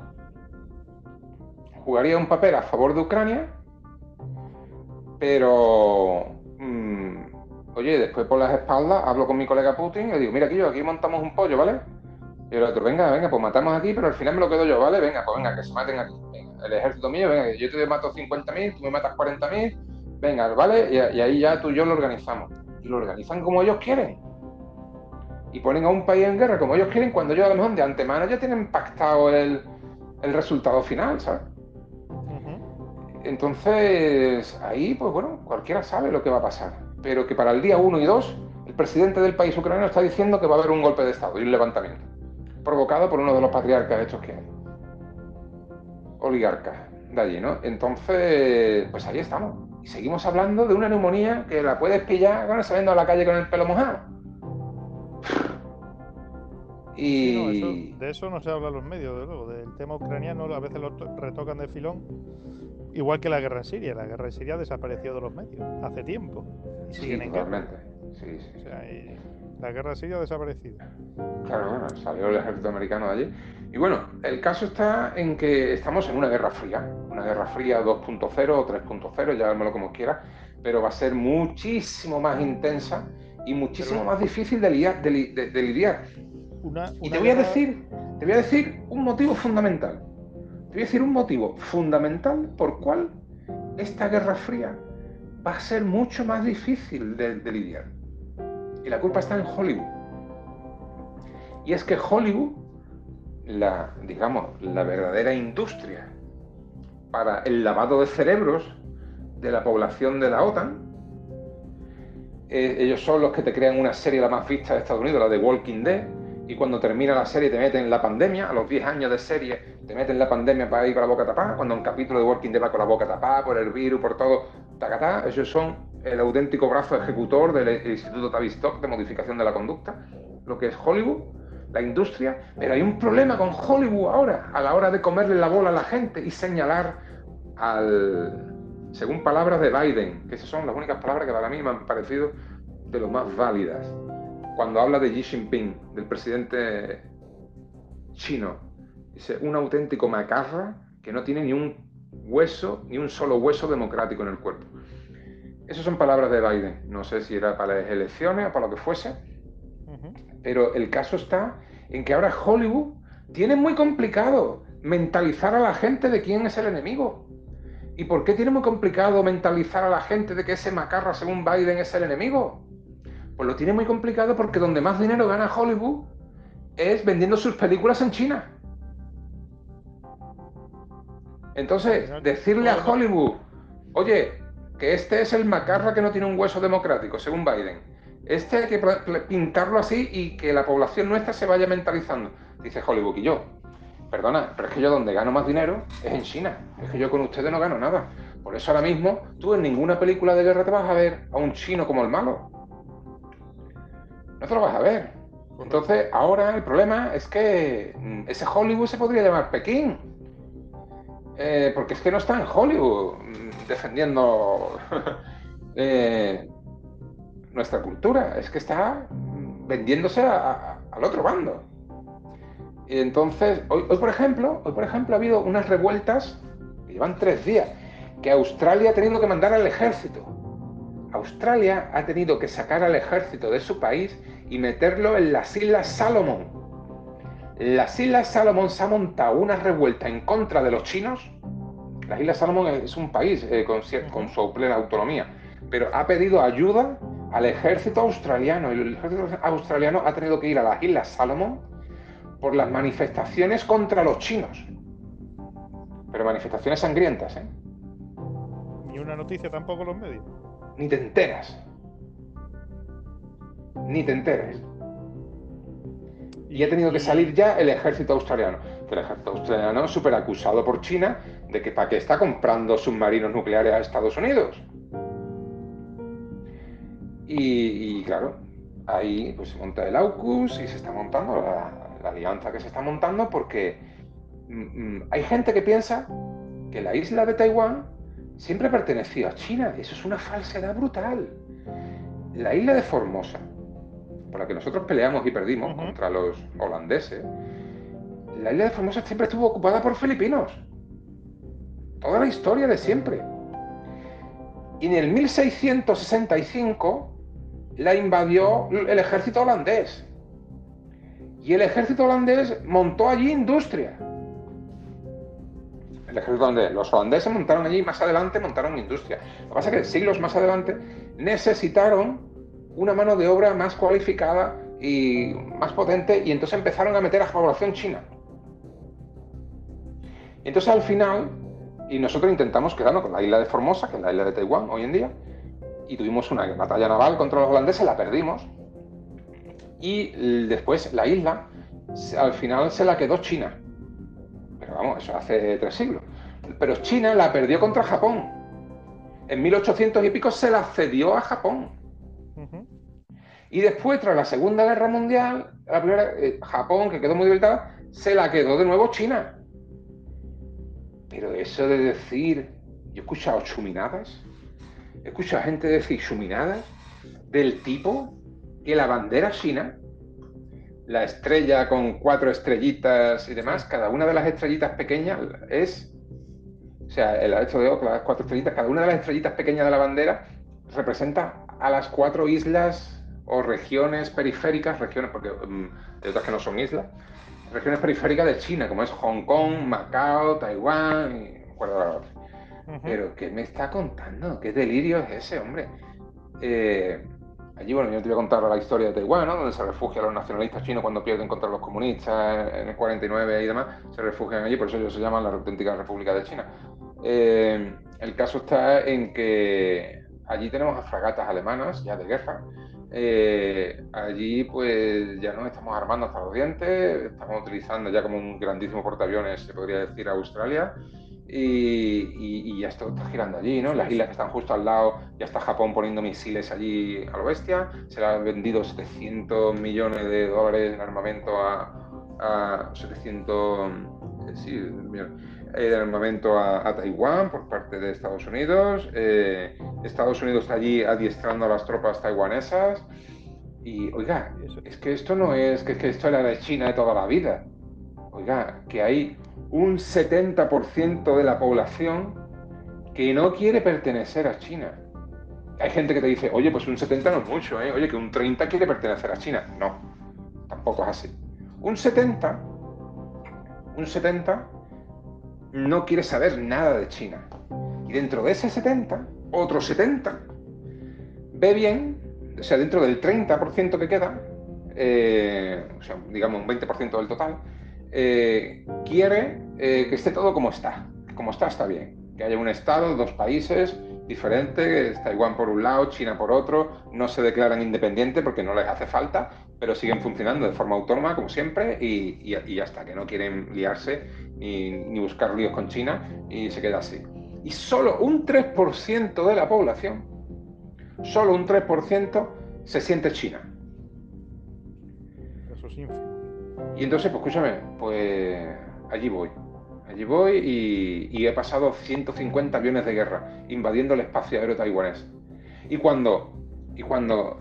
jugaría un papel a favor de Ucrania, pero Oye, después por las espaldas hablo con mi colega Putin y le digo, mira, aquí yo, aquí montamos un pollo, ¿vale? Y el otro, venga, venga, pues matamos aquí, pero al final me lo quedo yo, ¿vale? Venga, pues venga, que se maten aquí. el ejército mío, venga, yo te mato 50.000, tú me matas 40.000, venga, ¿vale? Y, ahí ya tú y yo lo organizamos. Y lo organizan como ellos quieren. Y ponen a un país en guerra como ellos quieren, cuando ellos a lo mejor de antemano ya tienen pactado el, el resultado final, ¿sabes? Entonces, ahí, pues bueno, cualquiera sabe lo que va a pasar pero que para el día 1 y 2 el presidente del país ucraniano está diciendo que va a haber un golpe de Estado y un levantamiento, provocado por uno de los patriarcas estos que hay, oligarcas de allí, ¿no? Entonces, pues ahí estamos. Y seguimos hablando de una neumonía que la puedes pillar bueno, saliendo a la calle con el pelo mojado. Y... de eso no se habla en los medios, de luego. Del tema ucraniano a veces lo retocan de filón Igual que la guerra en Siria. La guerra en Siria desapareció de los medios hace tiempo. Y siguen en guerra. Sí, sí. O sea, la guerra en Siria ha desaparecido. Claro, bueno, salió el ejército americano de allí. Y bueno, el caso está en que estamos en una guerra fría. Una guerra fría 2.0 o 3.0, llámalo como quiera, pero va a ser muchísimo más intensa y muchísimo más difícil de, lidiar. y te voy a decir, te voy a decir un motivo fundamental. Te voy a decir un motivo fundamental por cual esta Guerra Fría va a ser mucho más difícil de, lidiar. Y la culpa está en Hollywood. Y es que Hollywood, la, digamos, la verdadera industria para el lavado de cerebros de la población de la OTAN, eh, ellos son los que te crean una serie la más vista de Estados Unidos, la de Walking Dead, y cuando termina la serie te meten la pandemia, a los 10 años de serie te meten la pandemia para ir con la boca tapada, cuando un capítulo de Walking Dead va con la boca tapada por el virus, por todo, tacatá, ellos son el auténtico brazo ejecutor del Instituto Tavistock de modificación de la conducta, lo que es Hollywood, la industria, pero hay un problema con Hollywood ahora, a la hora de comerle la bola a la gente y señalar al, según palabras de Biden, que esas son las únicas palabras que para mí me han parecido de lo más válidas cuando habla de Xi Jinping, del presidente chino, dice un auténtico macarra que no tiene ni un hueso, ni un solo hueso democrático en el cuerpo. Esas son palabras de Biden. No sé si era para las elecciones o para lo que fuese, pero el caso está en que ahora Hollywood tiene muy complicado mentalizar a la gente de quién es el enemigo. ¿Y por qué tiene muy complicado mentalizar a la gente de que ese macarra, según Biden, es el enemigo? Pues lo tiene muy complicado porque donde más dinero gana Hollywood es vendiendo sus películas en China. Entonces, decirle a Hollywood, oye, que este es el macarra que no tiene un hueso democrático, según Biden. Este hay que pintarlo así y que la población nuestra se vaya mentalizando. Dice Hollywood y yo. Perdona, pero es que yo donde gano más dinero es en China. Es que yo con ustedes no gano nada. Por eso ahora mismo tú en ninguna película de guerra te vas a ver a un chino como el malo. No te lo vas a ver. Entonces, ahora el problema es que mm, ese Hollywood se podría llamar Pekín. Eh, porque es que no está en Hollywood mm, defendiendo eh, nuestra cultura, es que está mm, vendiéndose al otro bando. Entonces, hoy, por ejemplo, hoy por ejemplo ha habido unas revueltas que llevan tres días, que Australia ha tenido que mandar al ejército. Australia ha tenido que sacar al ejército de su país y meterlo en las Islas Salomón. Las Islas Salomón se ha montado una revuelta en contra de los chinos. Las Islas Salomón es un país eh, con, con su plena autonomía, pero ha pedido ayuda al ejército australiano y el ejército australiano ha tenido que ir a las Islas Salomón por las manifestaciones contra los chinos. Pero manifestaciones sangrientas, ¿eh? Ni una noticia tampoco los medios. Ni te enteras. Ni te enteras. Y ha tenido que salir ya el ejército australiano. El ejército australiano súper acusado por China de que para qué está comprando submarinos nucleares a Estados Unidos. Y, claro, ahí pues se monta el AUKUS y se está montando la, la alianza que se está montando porque mm, mm, hay gente que piensa que la isla de Taiwán siempre perteneció a China. Eso es una falsedad brutal. La isla de Formosa, por la que nosotros peleamos y perdimos contra los holandeses, la isla de Formosa siempre estuvo ocupada por filipinos. Toda la historia de siempre. Y en el 1665 la invadió el ejército holandés. Y el ejército holandés montó allí industria. El ejército holandés, los holandeses montaron allí, más adelante montaron industria. Lo que pasa es que siglos más adelante necesitaron una mano de obra más cualificada y más potente y entonces empezaron a meter a población china. Y entonces al final, y nosotros intentamos quedarnos con la isla de Formosa, que es la isla de Taiwán hoy en día, y tuvimos una batalla naval contra los holandeses, la perdimos, y después la isla al final se la quedó China. Pero vamos, eso hace tres siglos. Pero China la perdió contra Japón. En 1800 y pico se la cedió a Japón. Y después, tras la Segunda Guerra Mundial, la primera, eh, Japón, que quedó muy debilitada, se la quedó de nuevo China. Pero eso de decir, yo he escuchado chuminadas, he escuchado gente decir chuminadas del tipo que la bandera china, la estrella con cuatro estrellitas y demás, cada una de las estrellitas pequeñas es, o sea, el hecho de las cuatro estrellitas, cada una de las estrellitas pequeñas de la bandera representa a las cuatro islas o regiones periféricas, regiones, porque um, hay otras que no son islas, regiones periféricas de China, como es Hong Kong, Macao, Taiwán, y no acuerdo la otra. Pero, ¿qué me está contando? ¿Qué delirio es ese, hombre? Eh, Allí, bueno, yo te voy a contar la historia de Taiwán, ¿no? donde se refugian los nacionalistas chinos cuando pierden contra los comunistas en el 49 y demás, se refugian allí, por eso ellos se llaman la auténtica República de China. Eh, el caso está en que allí tenemos a fragatas alemanas ya de guerra. Eh, allí pues ya nos estamos armando hasta los dientes, estamos utilizando ya como un grandísimo portaaviones, se podría decir, a Australia. Y, ya está, girando allí, ¿no? Las islas que están justo al lado, ya está Japón poniendo misiles allí a lo bestia, se le han vendido 700 millones de dólares en armamento a, 700 eh, sí, eh, de armamento a, Taiwán por parte de Estados Unidos. Eh, Estados Unidos está allí adiestrando a las tropas taiwanesas. Y oiga, es que esto no es que, que esto era de China de toda la vida. Oiga, que hay un 70% de la población que no quiere pertenecer a China. Hay gente que te dice, oye, pues un 70 no es mucho, ¿eh? oye, que un 30 quiere pertenecer a China. No, tampoco es así. Un 70, un 70 no quiere saber nada de China. Y dentro de ese 70, otro 70 ve bien, o sea, dentro del 30% que queda, eh, o sea, digamos un 20% del total, eh, quiere eh, que esté todo como está. Como está, está bien. Que haya un Estado, dos países diferentes, Taiwán por un lado, China por otro, no se declaran independientes porque no les hace falta, pero siguen funcionando de forma autónoma, como siempre, y, y, ya está, que no quieren liarse ni, ni buscar líos con China y se queda así. Y solo un 3% de la población, solo un 3% se siente China. Eso es Y entonces, pues escúchame, pues allí voy. Allí voy y, he pasado 150 aviones de guerra invadiendo el espacio aéreo taiwanés. Y cuando, y cuando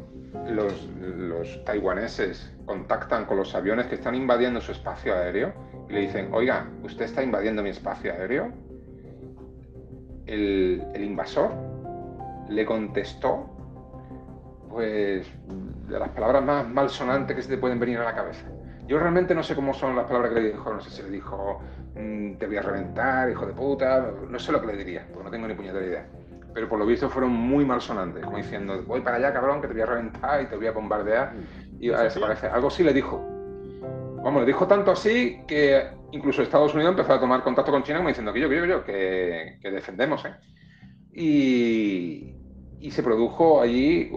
los, los, taiwaneses contactan con los aviones que están invadiendo su espacio aéreo y le dicen, oiga, usted está invadiendo mi espacio aéreo, el, el invasor le contestó, pues, de las palabras más malsonantes que se te pueden venir a la cabeza. Yo realmente no sé cómo son las palabras que le dijo, no sé si le dijo, mm, te voy a reventar, hijo de puta, no sé lo que le diría, porque no tengo ni puñetera idea. Pero por lo visto fueron muy malsonantes, como diciendo, voy para allá, cabrón, que te voy a reventar y te voy a bombardear y a desaparecer. Algo sí le dijo. Vamos, le dijo tanto así que incluso Estados Unidos empezó a tomar contacto con China como diciendo que yo, que yo, yo, que, que defendemos, ¿eh? Y, y se produjo allí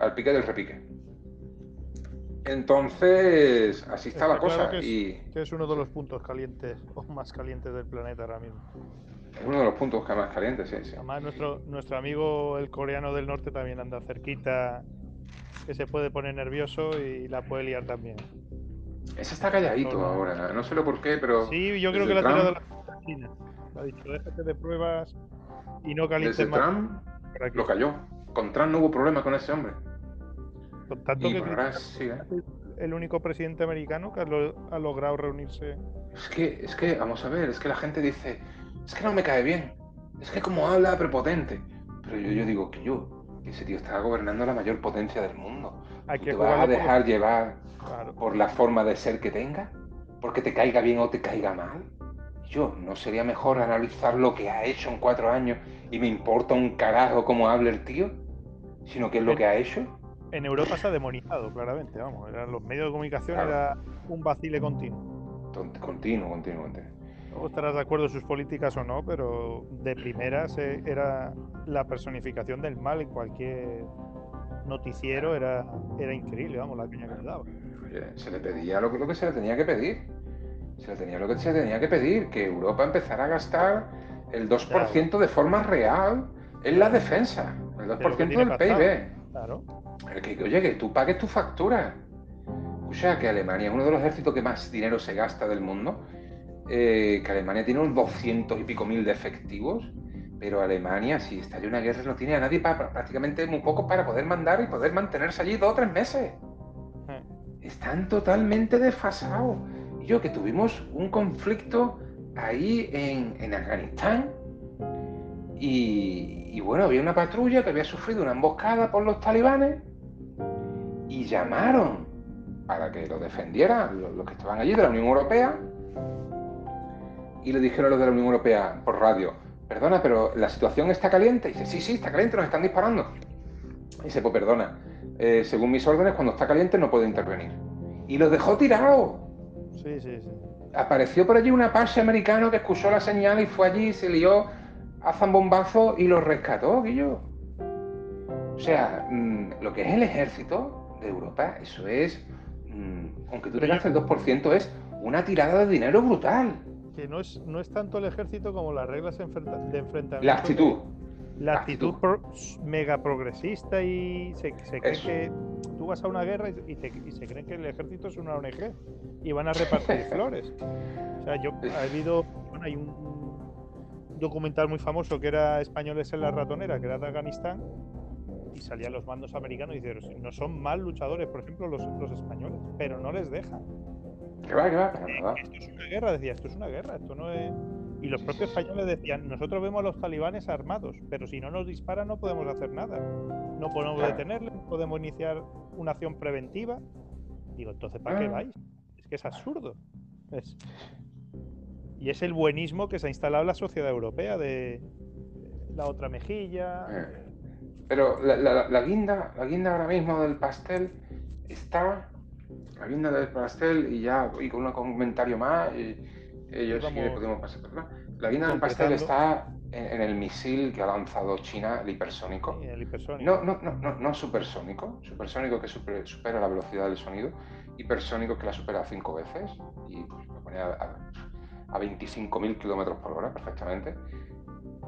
al pique del repique. Entonces, así está la cosa. Que es, y... que es uno de los puntos calientes o más calientes del planeta ahora mismo. Es uno de los puntos más calientes, sí, sí. Además, nuestro, nuestro amigo el coreano del norte también anda cerquita, que se puede poner nervioso y la puede liar también. Ese está calladito ahora, no sé lo por qué, pero. Sí, yo creo que la ha tirado la China. Ha dicho, déjate de pruebas y no calientes más. Trump lo cayó. Con Trump no hubo problema con ese hombre. Tanto que ¿eh? el único presidente americano que ha, logrado reunirse. Es que, es que, vamos a ver, es que la gente dice, es que no me cae bien, es que como habla prepotente. Pero yo, yo digo que yo, ese tío está gobernando la mayor potencia del mundo. Hay que ¿Te vas a dejar llevar por la forma de ser que tenga? ¿Porque te caiga bien o te caiga mal? Yo, ¿no sería mejor analizar lo que ha hecho en cuatro años y me importa un carajo cómo hable el tío? Sino qué es lo que ha hecho en Europa se ha demonizado, claramente, vamos. Eran los medios de comunicación era un vacile continuo. Continuo, continuo, continuo. Luego estarás de acuerdo en sus políticas o no, pero de primeras era la personificación del mal en cualquier noticiero, era, era increíble, vamos, la piña que le daba. se le pedía lo, lo que se le tenía que pedir. Se le tenía lo que se le tenía que pedir, que Europa empezara a gastar el 2% de forma real en la defensa, el 2% del PIB. Claro que, oye, que tú pagues tu factura. sea, que Alemania es uno de los ejércitos que más dinero se gasta del mundo. Eh, que Alemania tiene unos 200 y pico mil de efectivos. Pero Alemania, si estalla una guerra, no tiene a nadie para, prácticamente muy poco para poder mandar y poder mantenerse allí dos o tres meses. Hmm. Están totalmente desfasados. Y yo, que tuvimos un conflicto ahí en, en Afganistán. Y, y bueno, había una patrulla que había sufrido una emboscada por los talibanes y llamaron para que lo defendieran los, que estaban allí de la Unión Europea y le dijeron a los de la Unión Europea por radio, perdona, pero la situación está caliente. Y dice, sí, sí, está caliente, nos están disparando. Y dice, pues perdona, eh, según mis órdenes, cuando está caliente no puedo intervenir. Y lo dejó tirado. Sí, sí, sí. Apareció por allí un Apache americano que escuchó la señal y fue allí, se lió a zambombazo y lo rescató, Guillo. O sea, mm, lo que es el ejército, de Europa, eso es, mm, aunque tú tengas el 2%, es una tirada de dinero brutal. Que no es, no es tanto el ejército como las reglas de enfrentamiento. La actitud. La actitud, mega progresista y se, cree que tú vas a una guerra y, se cree que el ejército es una ONG y van a repartir flores. O sea, yo ha habido, bueno, hay un documental muy famoso que era Españoles en la ratonera, que era de Afganistán, y salían los mandos americanos y dicen, no son mal luchadores, por ejemplo, los, los españoles, pero no les dejan. Que va, que va, Esto es una guerra, decía, esto es una guerra, esto no es... Y los propios españoles decían, nosotros vemos a los talibanes armados, pero si no nos disparan no podemos hacer nada. No podemos detenerles, no podemos iniciar una acción preventiva. Digo, entonces, ¿para qué ah. vais? Es que es absurdo. Y es el buenismo que se ha instalado en la sociedad europea de la otra mejilla. Eh, pero la, guinda, la guinda ahora mismo del pastel está, la guinda del pastel y ya, y con un comentario más, y, ellos sí podemos pasar, La guinda del pastel está en, el misil que ha lanzado China, el hipersónico. el hipersónico. No, no, no, no, no supersónico, supersónico que supera la velocidad del sonido, hipersónico que la supera cinco veces y pues, lo pone a, a, a 25.000 kilómetros por hora perfectamente.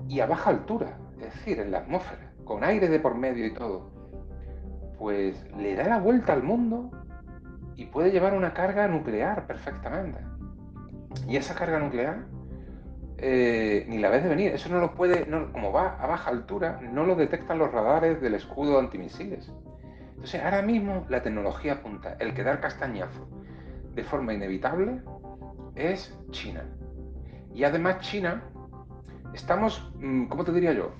Y a baja altura, es decir, en la atmósfera con aire de por medio y todo, pues le da la vuelta al mundo y puede llevar una carga nuclear perfectamente. Y esa carga nuclear eh, ni la ves de venir. Eso no lo puede, como va a baja altura, no lo detectan los radares del escudo antimisiles. Entonces, ahora mismo la tecnología apunta, el que dar castañazo de forma inevitable es China. Y además China, estamos, mm, ¿cómo te diría yo?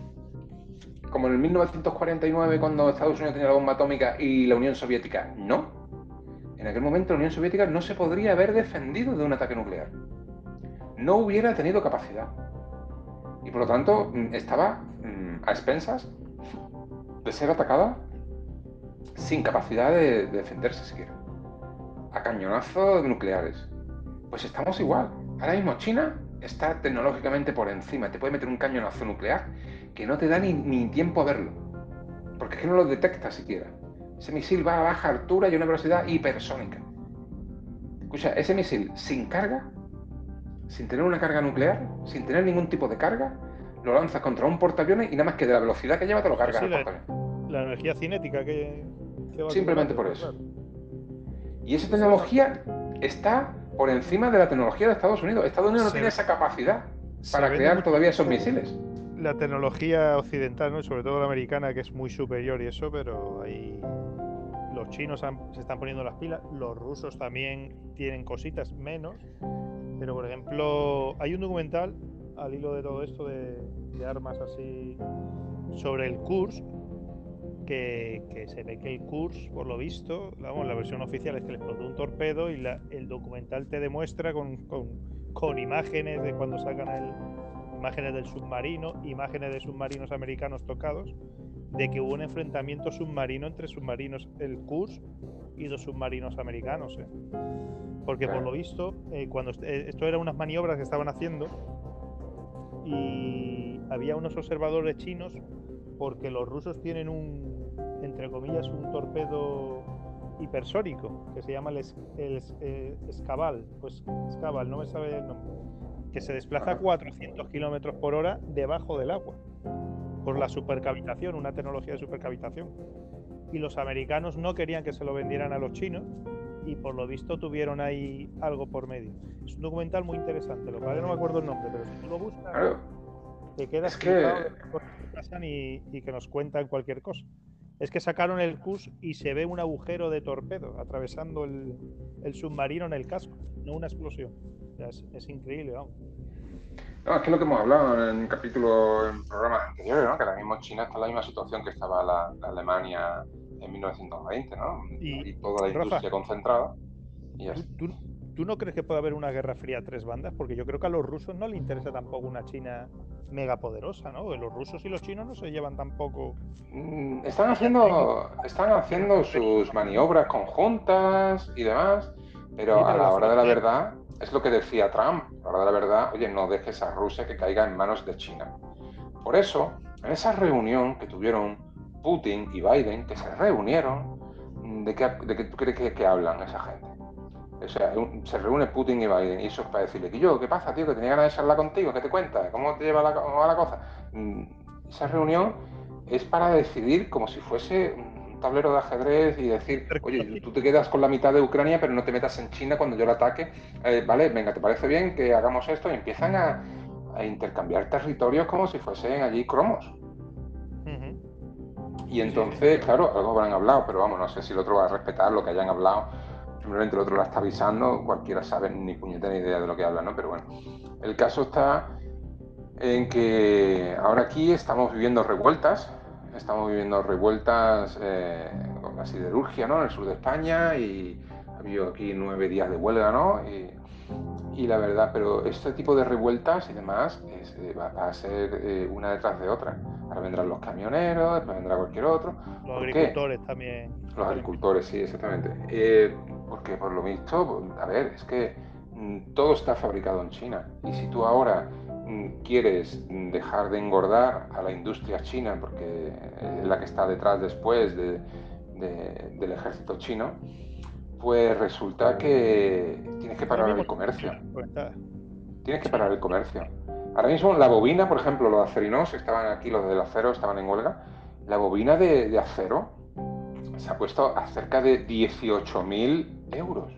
como en el 1949 cuando Estados Unidos tenía la bomba atómica y la Unión Soviética no. En aquel momento la Unión Soviética no se podría haber defendido de un ataque nuclear. No hubiera tenido capacidad. Y por lo tanto mm, estaba mm, a expensas de ser atacada sin capacidad de, defenderse siquiera. A cañonazos nucleares. Pues estamos igual. Ahora mismo China está tecnológicamente por encima. Te puede meter un cañonazo nuclear que no te da ni, tiempo a verlo. Porque es que no lo detecta siquiera. Ese misil va a baja altura y a una velocidad hipersónica. Escucha, ese misil sin carga, sin tener una carga nuclear, sin tener ningún tipo de carga, lo lanzas contra un portaaviones y nada más que de la velocidad que lleva te lo cargas la, energía cinética que, Simplemente por eso. Y esa tecnología está por encima de la tecnología de Estados Unidos. Estados Unidos no tiene esa capacidad para crear todavía esos misiles la tecnología occidental, ¿no? sobre todo la americana, que es muy superior y eso, pero ahí los chinos se están poniendo las pilas, los rusos también tienen cositas menos, pero por ejemplo, hay un documental al hilo de todo esto de, armas así sobre el Kurs, que, se ve que el Kurs, por lo visto, vamos, la versión oficial es que le explotó un torpedo y la, el documental te demuestra con, con, con imágenes de cuando sacan el, imágenes del submarino, imágenes de submarinos americanos tocados, de que hubo un enfrentamiento submarino entre submarinos, el Kurs y dos submarinos americanos. ¿eh? Porque por lo visto, eh, cuando eh, esto eran unas maniobras que estaban haciendo y había unos observadores chinos porque los rusos tienen un, entre comillas, un torpedo hipersónico que se llama el, el, Escabal, pues Escabal, no me sabe el nombre que se desplaza a 400 kilómetros por hora debajo del agua por la supercavitación, una tecnología de supercavitación. Y los americanos no querían que se lo vendieran a los chinos y por lo visto tuvieron ahí algo por medio. Es un documental muy interesante, lo cual no me acuerdo el nombre, pero si tú lo buscas, te quedas que... y, y que nos cuentan cualquier cosa es que sacaron el CUS y se ve un agujero de torpedo atravesando el, submarino en el casco, no una explosión. es, increíble, vamos. No, es que lo que hemos hablado en un capítulo, en programas anteriores, ¿no? que ahora mismo China está en la misma situación que estaba la, Alemania en 1920, ¿no? Y, toda la industria concentrada. Y ¿tú, ¿tú, no crees que puede haber una guerra fría a tres bandas? Porque yo creo que a los rusos no les interesa tampoco una China megapoderosa, ¿no? Los rusos y los chinos no se llevan tampoco. Mm, están haciendo, están haciendo sus maniobras conjuntas y demás, pero a la hora de la verdad, es lo que decía Trump, a la hora de la verdad, oye, no dejes a Rusia que caiga en manos de China. Por eso, en esa reunión que tuvieron Putin y Biden, que se reunieron, ¿de qué, de qué tú crees que, que hablan esa gente? O sea, se reúne Putin y Biden y eso es para decirle que yo, ¿qué pasa, tío? Que tenía ganas de charlar contigo, ¿qué te cuenta? ¿Cómo te lleva la, va la cosa? Mm, esa reunión es para decidir como si fuese un tablero de ajedrez y decir, oye, tú te quedas con la mitad de Ucrania, pero no te metas en China cuando yo la ataque. Eh, vale, venga, ¿te parece bien que hagamos esto? Y empiezan a, intercambiar territorios como si fuesen allí cromos. Y entonces, claro, algo habrán hablado, pero vamos, no sé si el otro va a respetar lo que hayan hablado simplemente el otro la está avisando, cualquiera sabe ni puñetera ni idea de lo que habla, ¿no? Pero bueno, el caso está en que ahora aquí estamos viviendo revueltas, estamos viviendo revueltas eh, con la siderurgia, ¿no? En el sur de España y habido aquí nueve días de huelga, ¿no? Y, la verdad, pero este tipo de revueltas y demás eh, va, a ser eh, una detrás de otra. Ahora vendrán los camioneros, después vendrá cualquier otro. Los agricultores también. Los agricultores, sí, exactamente. Eh, porque por lo visto, a ver, es que mm, todo está fabricado en China. Y si tú ahora mm, quieres dejar de engordar a la industria china, porque es la que está detrás después de, del ejército chino, pues resulta que tienes que parar el comercio. Tienes que parar el comercio. Ahora mismo la bobina, por ejemplo, los acerinos, estaban aquí, los del acero estaban en huelga, la bobina de, acero se ha puesto a cerca de 18.000 euros.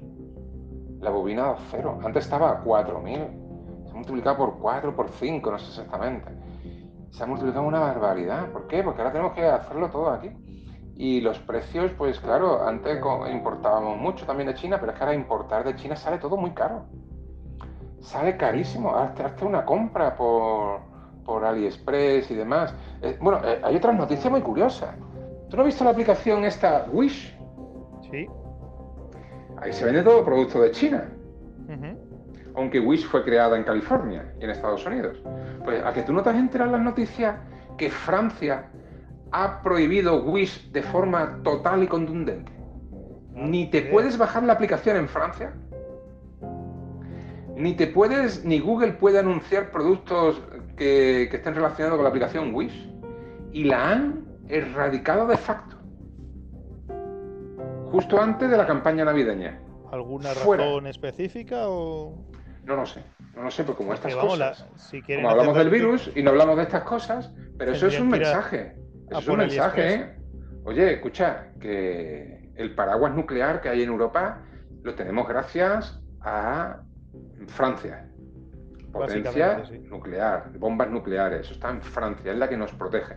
La bobina de acero. Antes estaba a 4.000. Se ha multiplicado por 4, por 5, no sé exactamente. Se ha multiplicado una barbaridad. ¿Por qué? Porque ahora tenemos que hacerlo todo aquí. Y los precios, pues claro, antes importábamos mucho también de China, pero es que ahora importar de China sale todo muy caro. Sale carísimo. Hazte una compra por, por AliExpress y demás. Eh, bueno, eh, hay otras noticias muy curiosas. ¿Tú no has visto la aplicación esta Wish? Sí. Ahí se vende todo producto de China. Aunque Wish fue creada en California y en Estados Unidos. Pues a que tú no te has enterado las noticias que Francia ha prohibido Wish de forma total y contundente. Ni te puedes bajar la aplicación en Francia, ni te puedes, ni Google puede anunciar productos que, estén relacionados con la aplicación Wish. Y la han erradicado de facto. Justo antes de la campaña navideña. ¿Alguna razón específica o.? No lo sé, no lo sé, porque como estas cosas. como hablamos del virus y no hablamos de estas cosas, pero eso es un mensaje es un mensaje, ¿eh? Oye, escucha, que el paraguas nuclear que hay en Europa lo tenemos gracias a Francia. Potencia nuclear, bombas nucleares, eso está en Francia, es la que nos protege.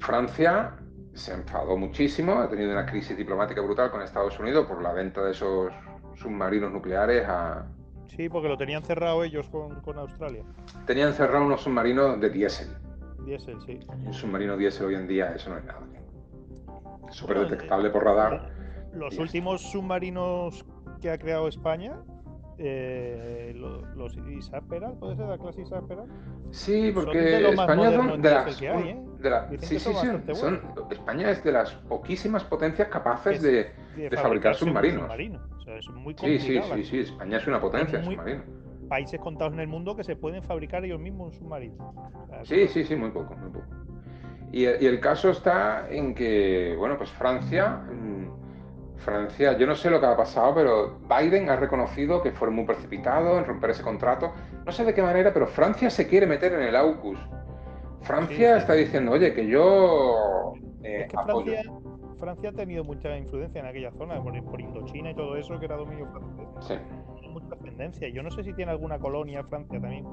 Francia se enfadó muchísimo, ha tenido una crisis diplomática brutal con Estados Unidos por la venta de esos submarinos nucleares a... Sí, porque lo tenían cerrado ellos con, con Australia. Tenían cerrado unos submarinos de diésel Diésel, sí. Un submarino diésel hoy en día, eso no es nada. Súper detectable por radar. Los últimos submarinos que ha creado España, eh, los, Isarperal, ¿puede ser la clase Isarperal? Sí, porque España son de las. ¿eh? sí, sí, sí. España es de las poquísimas potencias capaces de, fabricar, submarinos. sí, sí, sí, sí. España es una potencia submarino países contados en el mundo que se pueden fabricar ellos mismos un submarino. sí, sí, sí, muy poco, muy poco. Y, el caso está en que, bueno, pues Francia, Francia, yo no sé lo que ha pasado, pero Biden ha reconocido que fue muy precipitado en romper ese contrato. No sé de qué manera, pero Francia se quiere meter en el AUKUS. Francia está diciendo, oye, que yo eh, Francia, ha tenido mucha influencia en aquella zona, por, por Indochina y todo eso, que era dominio francés. Sí mucha ascendencia. Yo no sé si tiene alguna colonia Francia también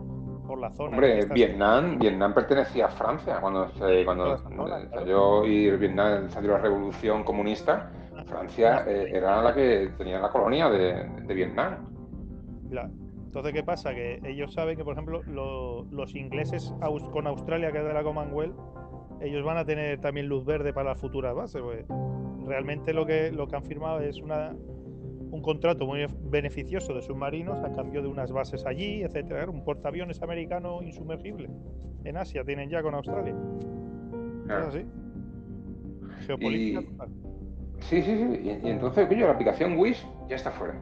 por la zona. Hombre, Vietnam, Vietnam pertenecía a Francia cuando, cuando salió y Vietnam salió la revolución comunista. Francia eh, era la que tenía la colonia de, Vietnam. Entonces, ¿qué pasa? Que ellos saben que, por ejemplo, los ingleses con Australia, que es de la Commonwealth, ellos van a tener también luz verde para las futuras bases. Pues realmente lo que, lo que han firmado es una, un contrato muy beneficioso de submarinos a cambio de unas bases allí, etcétera. Un portaaviones americano insumergible en Asia tienen ya con Australia. ¿Es así? Geopolítica Sí, sí, sí. Y, entonces, la aplicación Wish ya está fuera.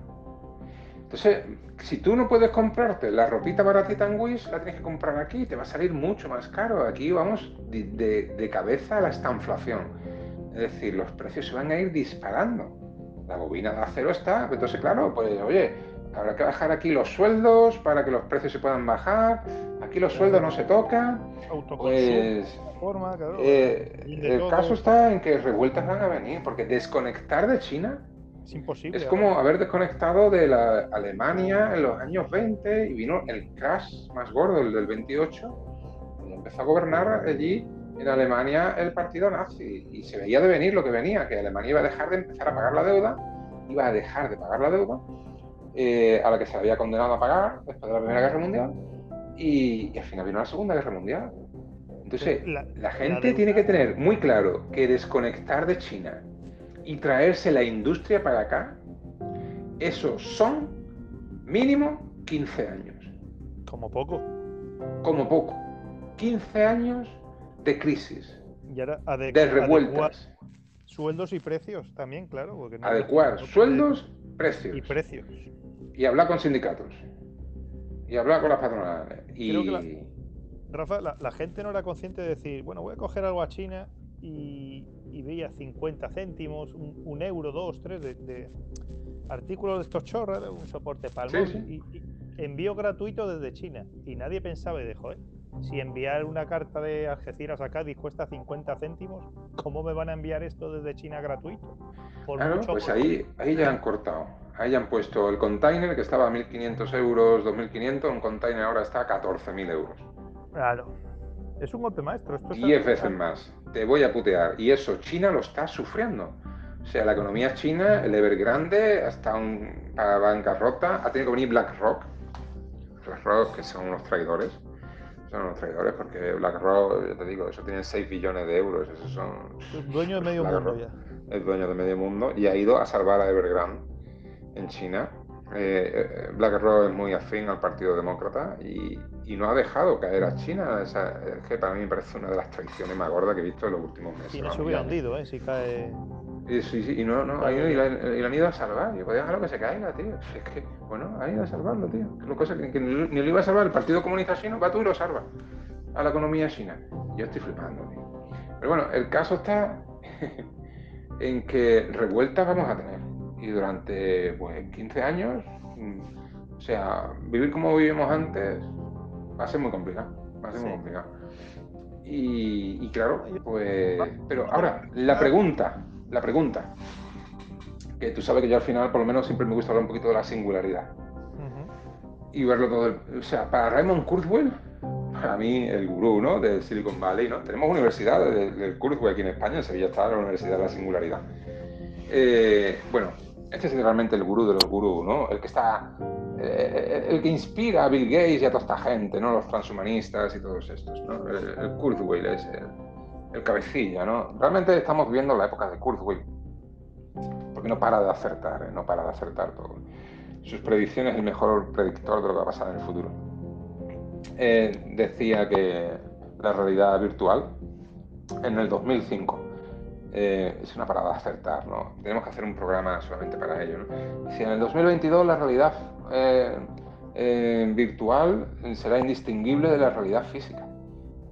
Entonces, si tú no puedes comprarte la ropita baratita en Wish, la tienes que comprar aquí, te va a salir mucho más caro. Aquí vamos de, de cabeza a la estanflación. Es decir, los precios se van a ir disparando la bobina de acero está, entonces claro, pues oye, habrá que bajar aquí los sueldos para que los precios se puedan bajar, aquí los sueldos no se tocan, pues eh, el caso está en que revueltas van a venir, porque desconectar de China es imposible. Es como haber desconectado de la Alemania en los años 20 y vino el crash más gordo, el del 28, cuando empezó a gobernar allí en Alemania el partido nazi y se veía de venir lo que venía, que Alemania iba a dejar de empezar a pagar la deuda, iba a dejar de pagar la deuda eh, a la que se había condenado a pagar después de la Primera Guerra Mundial y, al final vino la Segunda Guerra Mundial. Entonces, la, gente tiene que tener muy claro que desconectar de China y traerse la industria para acá, eso son mínimo 15 años. Como poco. Como poco. 15 años de crisis. Y ahora ade- de revueltas. Sueldos y precios también, claro. porque no- Adecuar no sueldos, precios. y precios. Y hablar con sindicatos. Y hablar con las patronales. Y... Creo que la- Rafa, la, la gente no era consciente de decir, bueno, voy a coger algo a China y, y veía 50 céntimos, un, un euro, dos, tres de, de artículos de estos chorras, de un soporte para el Sí, móvil, Y, y envío gratuito desde China. Y nadie pensaba y dijo, "Eh, si enviar una carta de Algeciras a Cádiz cuesta 50 céntimos, ¿cómo me van a enviar esto desde China gratuito? Por Claro, mucho- pues ahí, ahí ya han cortado. Ahí ya han puesto el container que estaba a 1.500 euros, 2.500, un container ahora está a 14.000 euros. Claro. Es un golpe maestro. Esto es 10 algo- veces más. Te voy a putear. Y eso China lo está sufriendo. O sea, la economía china, el Evergrande, hasta un, a bancarrota, ha tenido que venir BlackRock. BlackRock, que son unos traidores. Son unos traidores porque BlackRock, ya te digo, eso tiene 6 billones de euros. Esos son Dueño de medio mundo ya. es dueño de medio mundo y ha ido a salvar a Evergrande en China. Eh, eh, BlackRock es muy afín al Partido Demócrata y, y no ha dejado caer a China. Esa, es que para mí me parece una de las traiciones más gordas que he visto en los últimos meses. Y no se hubiera y- hundido, ¿eh? Si cae. Y, sí, sí, y no, no, y, la, y la han ido a salvar. Yo podía dejarlo que se caiga, tío. Si Es que, bueno, ha ido a salvarlo, tío. Una cosa que, que ni, ni lo iba a salvar el Partido Comunista Chino, va tú y lo salva a la economía china. Yo estoy flipando, tío. Pero bueno, el caso está en que revueltas vamos a tener. Y durante pues, 15 años, mm, o sea, vivir como vivimos antes va a ser muy complicado. Va a ser muy complicado. Y, y claro, pues. Pero ahora, la pregunta, la pregunta. Que tú sabes que yo al final, por lo menos, siempre me gusta hablar un poquito de la singularidad. Y verlo todo. el- o sea, para Raymond Kurzweil, para mí, el gurú, ¿no? De Silicon Valley, ¿no? Tenemos universidad del de Kurzweil aquí en España, en Sevilla está la Universidad de la Singularidad. Eh, bueno, este es realmente el gurú de los gurús, ¿no? El que está. eh, el que inspira a Bill Gates y a toda esta gente, ¿no? Los transhumanistas y todos estos, ¿no? El, el Kurzweil es el, cabecilla, ¿no? Realmente estamos viviendo la época de Kurzweil. Porque no para de acertar, ¿eh? no para de acertar todo. Sus predicciones es el mejor predictor de lo que va a pasar en el futuro. Eh, decía que la realidad virtual en el 2005 eh, es una parada de acertar, ¿no? Tenemos que hacer un programa solamente para ello, ¿no? Si en el 2022 la realidad eh, eh, virtual será indistinguible de la realidad física.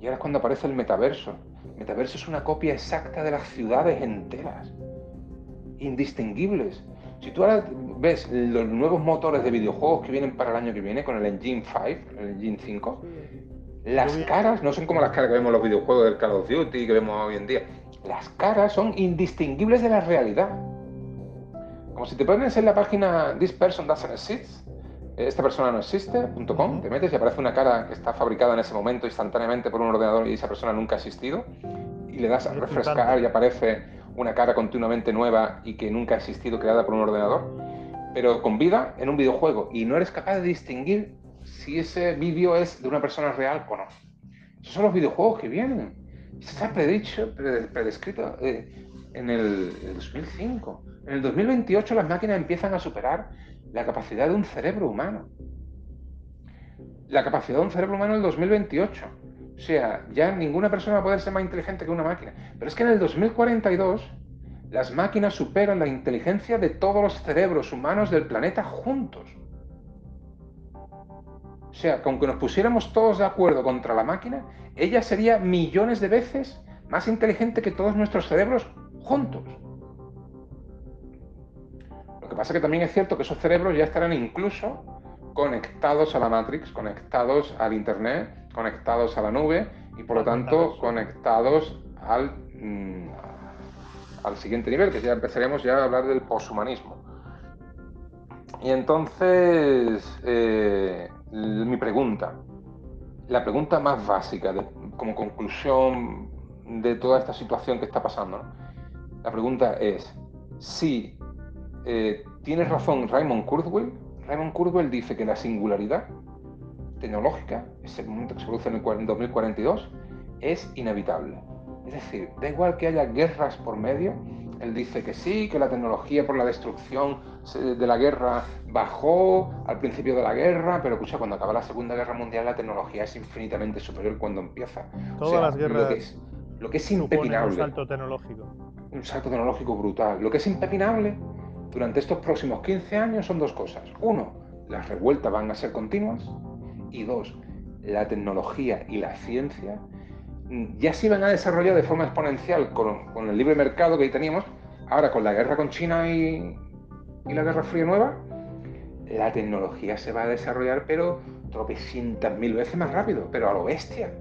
Y ahora es cuando aparece el metaverso. El metaverso es una copia exacta de las ciudades enteras, indistinguibles. Si tú ahora ves los nuevos motores de videojuegos que vienen para el año que viene con el Engine 5, el Engine 5, las caras no son como las caras que vemos en los videojuegos del Call of Duty que vemos hoy en día. Las caras son indistinguibles de la realidad. Como si te pones en la página This person doesn't exist, eh, esta persona no existe.com, te metes y aparece una cara que está fabricada en ese momento instantáneamente por un ordenador y esa persona nunca ha existido, y le das a Es refrescar y aparece una cara continuamente nueva y que nunca ha existido creada por un ordenador, pero con vida en un videojuego, y no eres capaz de distinguir si ese vídeo es de una persona real o no. Esos son los videojuegos que vienen. Está predicho, pre- predescrito eh, en el 2005. En el 2028 las máquinas empiezan a superar la capacidad de un cerebro humano. La capacidad de un cerebro humano en el 2028. O sea, ya ninguna persona va a poder ser más inteligente que una máquina. Pero es que en el 2042 las máquinas superan la inteligencia de todos los cerebros humanos del planeta juntos. O sea, que aunque nos pusiéramos todos de acuerdo contra la máquina, ella sería millones de veces más inteligente que todos nuestros cerebros juntos. Lo que pasa que también es cierto que esos cerebros ya estarán incluso conectados a la Matrix, conectados al Internet, conectados a la nube y por lo tanto conectados al, mm, al siguiente nivel, que ya empezaremos ya a hablar del poshumanismo. Y entonces, eh, mi pregunta, la pregunta más básica, como conclusión de toda esta situación que está pasando, la pregunta es, si eh, tienes razón Raymond Kurzweil, Raymond Kurzweil dice que la singularidad tecnológica, ese momento que se produce en el en 2042, es inevitable. Es decir, da igual que haya guerras por medio, Él dice que sí, que la tecnología por la destrucción de la guerra bajó al principio de la guerra, pero escucha, cuando acaba la Segunda Guerra Mundial la tecnología es infinitamente superior cuando empieza. Todas las guerras. Lo que es, lo que es impepinable. Un salto tecnológico. Un salto tecnológico brutal. Lo que es impepinable durante estos próximos 15 años son dos cosas. Uno, las revueltas van a ser continuas. Y dos, la tecnología y la ciencia ya se iban a desarrollar de forma exponencial con, el libre mercado que teníamos, ahora con la guerra con China y, la Guerra Fría Nueva, la tecnología se va a desarrollar, pero tropecientas mil veces más rápido, pero a lo bestia.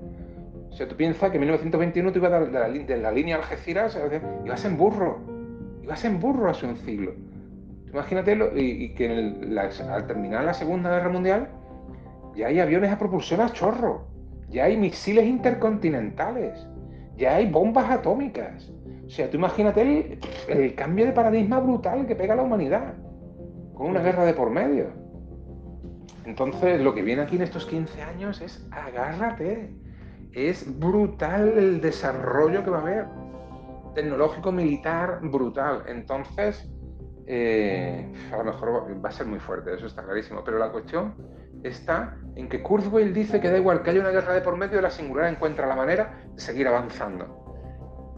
O sea, tú piensas que en 1921 tú ibas de la, de la línea Algeciras, ibas en burro, ibas en burro hace un siglo. Imagínate y, que al terminar la Segunda Guerra Mundial, ya hay aviones a propulsión a chorro, ya hay misiles intercontinentales, ya hay bombas atómicas. O sea, tú imagínate el, cambio de paradigma brutal que pega a la humanidad, con una guerra de por medio. Entonces, lo que viene aquí en estos 15 años es agárrate. Es brutal el desarrollo que va a haber. Tecnológico, militar, brutal. Entonces, eh, a lo mejor va a ser muy fuerte, eso está clarísimo. Pero la cuestión está en que Kurzweil dice que da igual que haya una guerra de por medio, la singular encuentra la manera de seguir avanzando.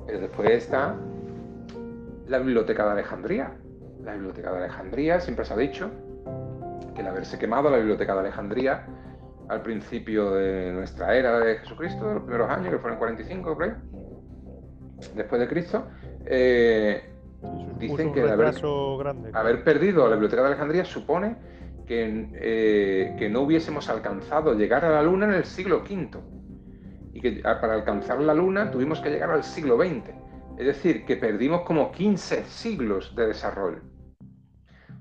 Pero después está la Biblioteca de Alejandría. La Biblioteca de Alejandría siempre se ha dicho que el haberse quemado la Biblioteca de Alejandría al principio de nuestra era de Jesucristo, de los primeros años, que fueron 45, creo, después de Cristo, eh, dicen que haber, haber perdido la Biblioteca de Alejandría supone eh, que, no hubiésemos alcanzado llegar a la Luna en el siglo V y que para alcanzar la Luna tuvimos que llegar al siglo XX. Es decir, que perdimos como 15 siglos de desarrollo.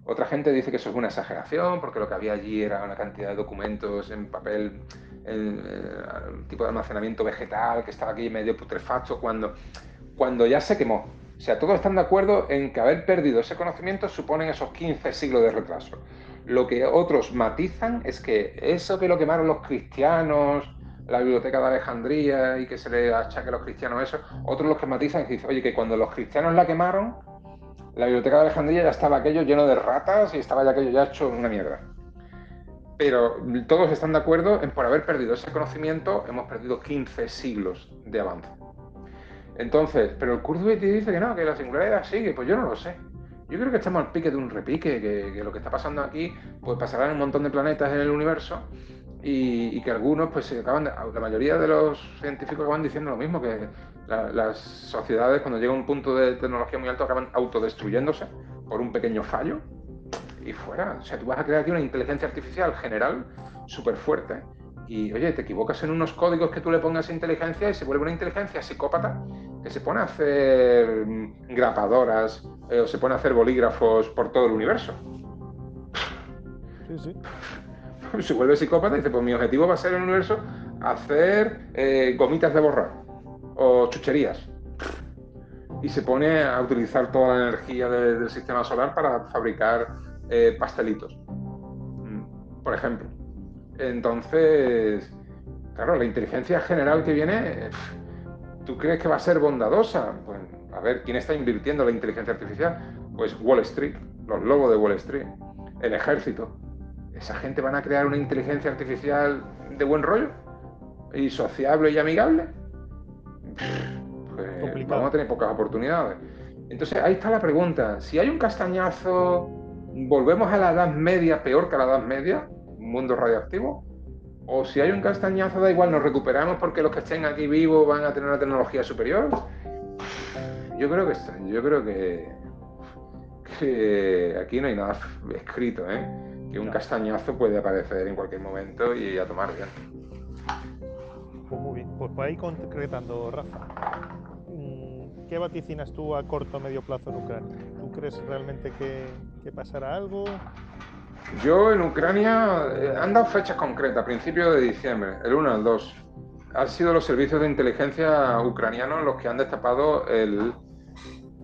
Otra gente dice que eso es una exageración porque lo que había allí era una cantidad de documentos en papel, eh, tipo de almacenamiento vegetal que estaba aquí medio putrefacto cuando, cuando ya se quemó. O sea, todos están de acuerdo en que haber perdido ese conocimiento suponen esos 15 siglos de retraso. Lo que otros matizan es que eso que lo quemaron los cristianos, la biblioteca de Alejandría y que se le achaque a los cristianos eso, otros los que matizan y dicen, oye, que cuando los cristianos la quemaron, la biblioteca de Alejandría ya estaba aquello lleno de ratas y estaba ya aquello ya hecho una mierda. Pero todos están de acuerdo en por haber perdido ese conocimiento, hemos perdido 15 siglos de avance. Entonces, pero el Kurzweil dice que no, que la singularidad sigue, pues yo no lo sé. Yo creo que estamos al pique de un repique, que, lo que está pasando aquí pues pasará en un montón de planetas en el universo y, que algunos, pues se acaban, la mayoría de los científicos acaban diciendo lo mismo, que las sociedades cuando llega un punto de tecnología muy alto acaban autodestruyéndose por un pequeño fallo y fuera. O sea, tú vas a crear aquí una inteligencia artificial general súper fuerte y oye, te equivocas en unos códigos que tú le pongas a inteligencia y se vuelve una inteligencia psicópata que se pone a hacer grapadoras eh, o se pone a hacer bolígrafos por todo el universo. Sí, sí. Se vuelve psicópata y dice, pues mi objetivo va a ser en el universo hacer eh, gomitas de borrar o chucherías. Y se pone a utilizar toda la energía del sistema solar para fabricar eh, pastelitos, mm, por ejemplo. Entonces, claro, la inteligencia general que viene, ¿tú crees que va a ser bondadosa? Pues, a ver, ¿quién está invirtiendo la inteligencia artificial? Pues Wall Street, los lobos de Wall Street, el ejército. ¿Esa gente van a crear una inteligencia artificial de buen rollo? ¿Y sociable y amigable? Pues vamos a tener pocas oportunidades. Entonces ahí está la pregunta. Si hay un castañazo, ¿volvemos a la Edad Media peor que a la Edad Media? mundo radioactivo? ¿O si hay un castañazo, da igual, nos recuperamos porque los que estén aquí vivos van a tener una tecnología superior? Yo creo que, yo creo que, que aquí no hay nada escrito, ¿eh? Que un castañazo puede aparecer en cualquier momento y a tomar bien. Pues muy bien, pues para ir concretando, Rafa, mm, ¿qué vaticinas tú a corto o medio plazo en Ucrania? ¿Tú crees realmente que, que pasará algo? Yo en Ucrania eh, han dado fechas concretas, a principios de diciembre, el 1 al 2. Han sido los servicios de inteligencia ucranianos los que han destapado el,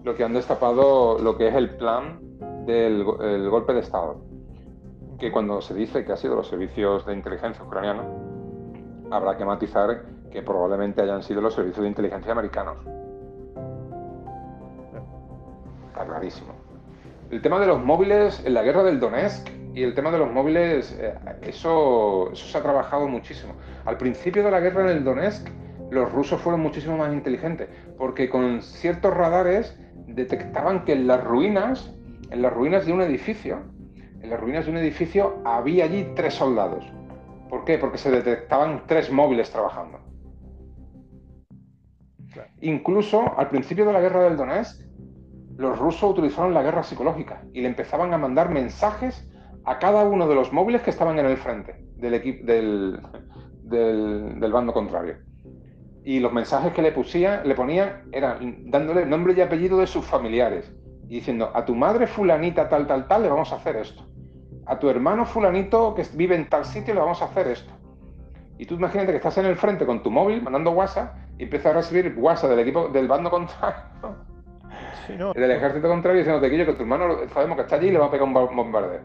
lo que han destapado lo que es el plan del golpe de Estado. Que cuando se dice que ha sido los servicios de inteligencia ucranianos, habrá que matizar que probablemente hayan sido los servicios de inteligencia americanos. está clarísimo. El tema de los móviles en la guerra del Donetsk y el tema de los móviles, eh, eso, eso se ha trabajado muchísimo. Al principio de la guerra del Donetsk, los rusos fueron muchísimo más inteligentes, porque con ciertos radares detectaban que en las ruinas, en las ruinas de un edificio, en las ruinas de un edificio había allí tres soldados. ¿Por qué? Porque se detectaban tres móviles trabajando. Incluso al principio de la guerra del Donetsk, los rusos utilizaron la guerra psicológica y le empezaban a mandar mensajes a cada uno de los móviles que estaban en el frente del, del, del, bando contrario. Y los mensajes que le, pusía, le ponían eran dándole nombre y apellido de sus familiares y diciendo, a tu madre fulanita tal, tal, tal, le vamos a hacer esto. A tu hermano fulanito que vive en tal sitio, le vamos a hacer esto. Y tú imagínate que estás en el frente con tu móvil mandando WhatsApp y empiezas a recibir WhatsApp del equipo del bando contrario, del ejército contrario, diciendo que que tu hermano sabemos que está allí y le va a pegar un bombardeo.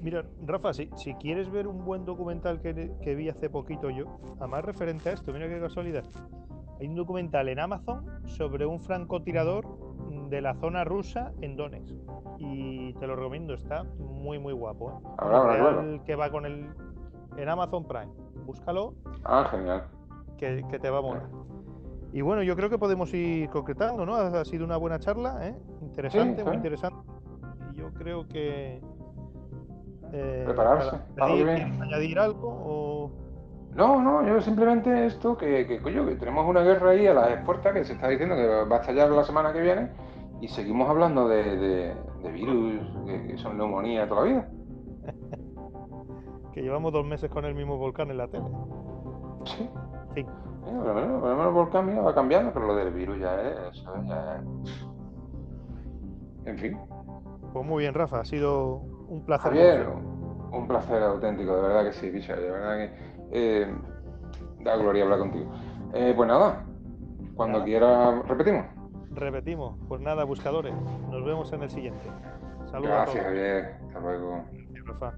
Mira, Rafa, si, si quieres ver un buen documental que, que, vi hace poquito yo, además referente a esto, mira qué casualidad. Hay un documental en Amazon sobre un francotirador de la zona rusa en Donetsk. Y te lo recomiendo, está muy, muy guapo. ¿eh? que va con el. En Amazon Prime. Búscalo. Ah, genial. Que, te va a molar. Y bueno, yo creo que podemos ir concretando, ¿no? Ha sido una buena charla, ¿eh? Interesante, muy interesante. Y yo creo que. Eh, Prepararse. Añadir, algo o. No, no, yo simplemente esto, que, que, coño, que tenemos una guerra ahí a las puertas que se está diciendo que va a estallar la semana que viene y seguimos hablando de, virus, que, son neumonía toda la vida. que llevamos dos meses con el mismo volcán en la tele. Sí. Sí. por lo menos, el volcán va cambiando, pero lo del virus ya es, ya En fin. Pues muy bien, Rafa, ha sido un placer. Javier, un placer auténtico, de verdad que sí, bicha, de verdad que eh, da gloria hablar contigo. Eh, pues nada, cuando quiera repetimos. Repetimos, pues nada, buscadores. Nos vemos en el siguiente. Saludos. Gracias, Javier. Hasta luego. Rafa.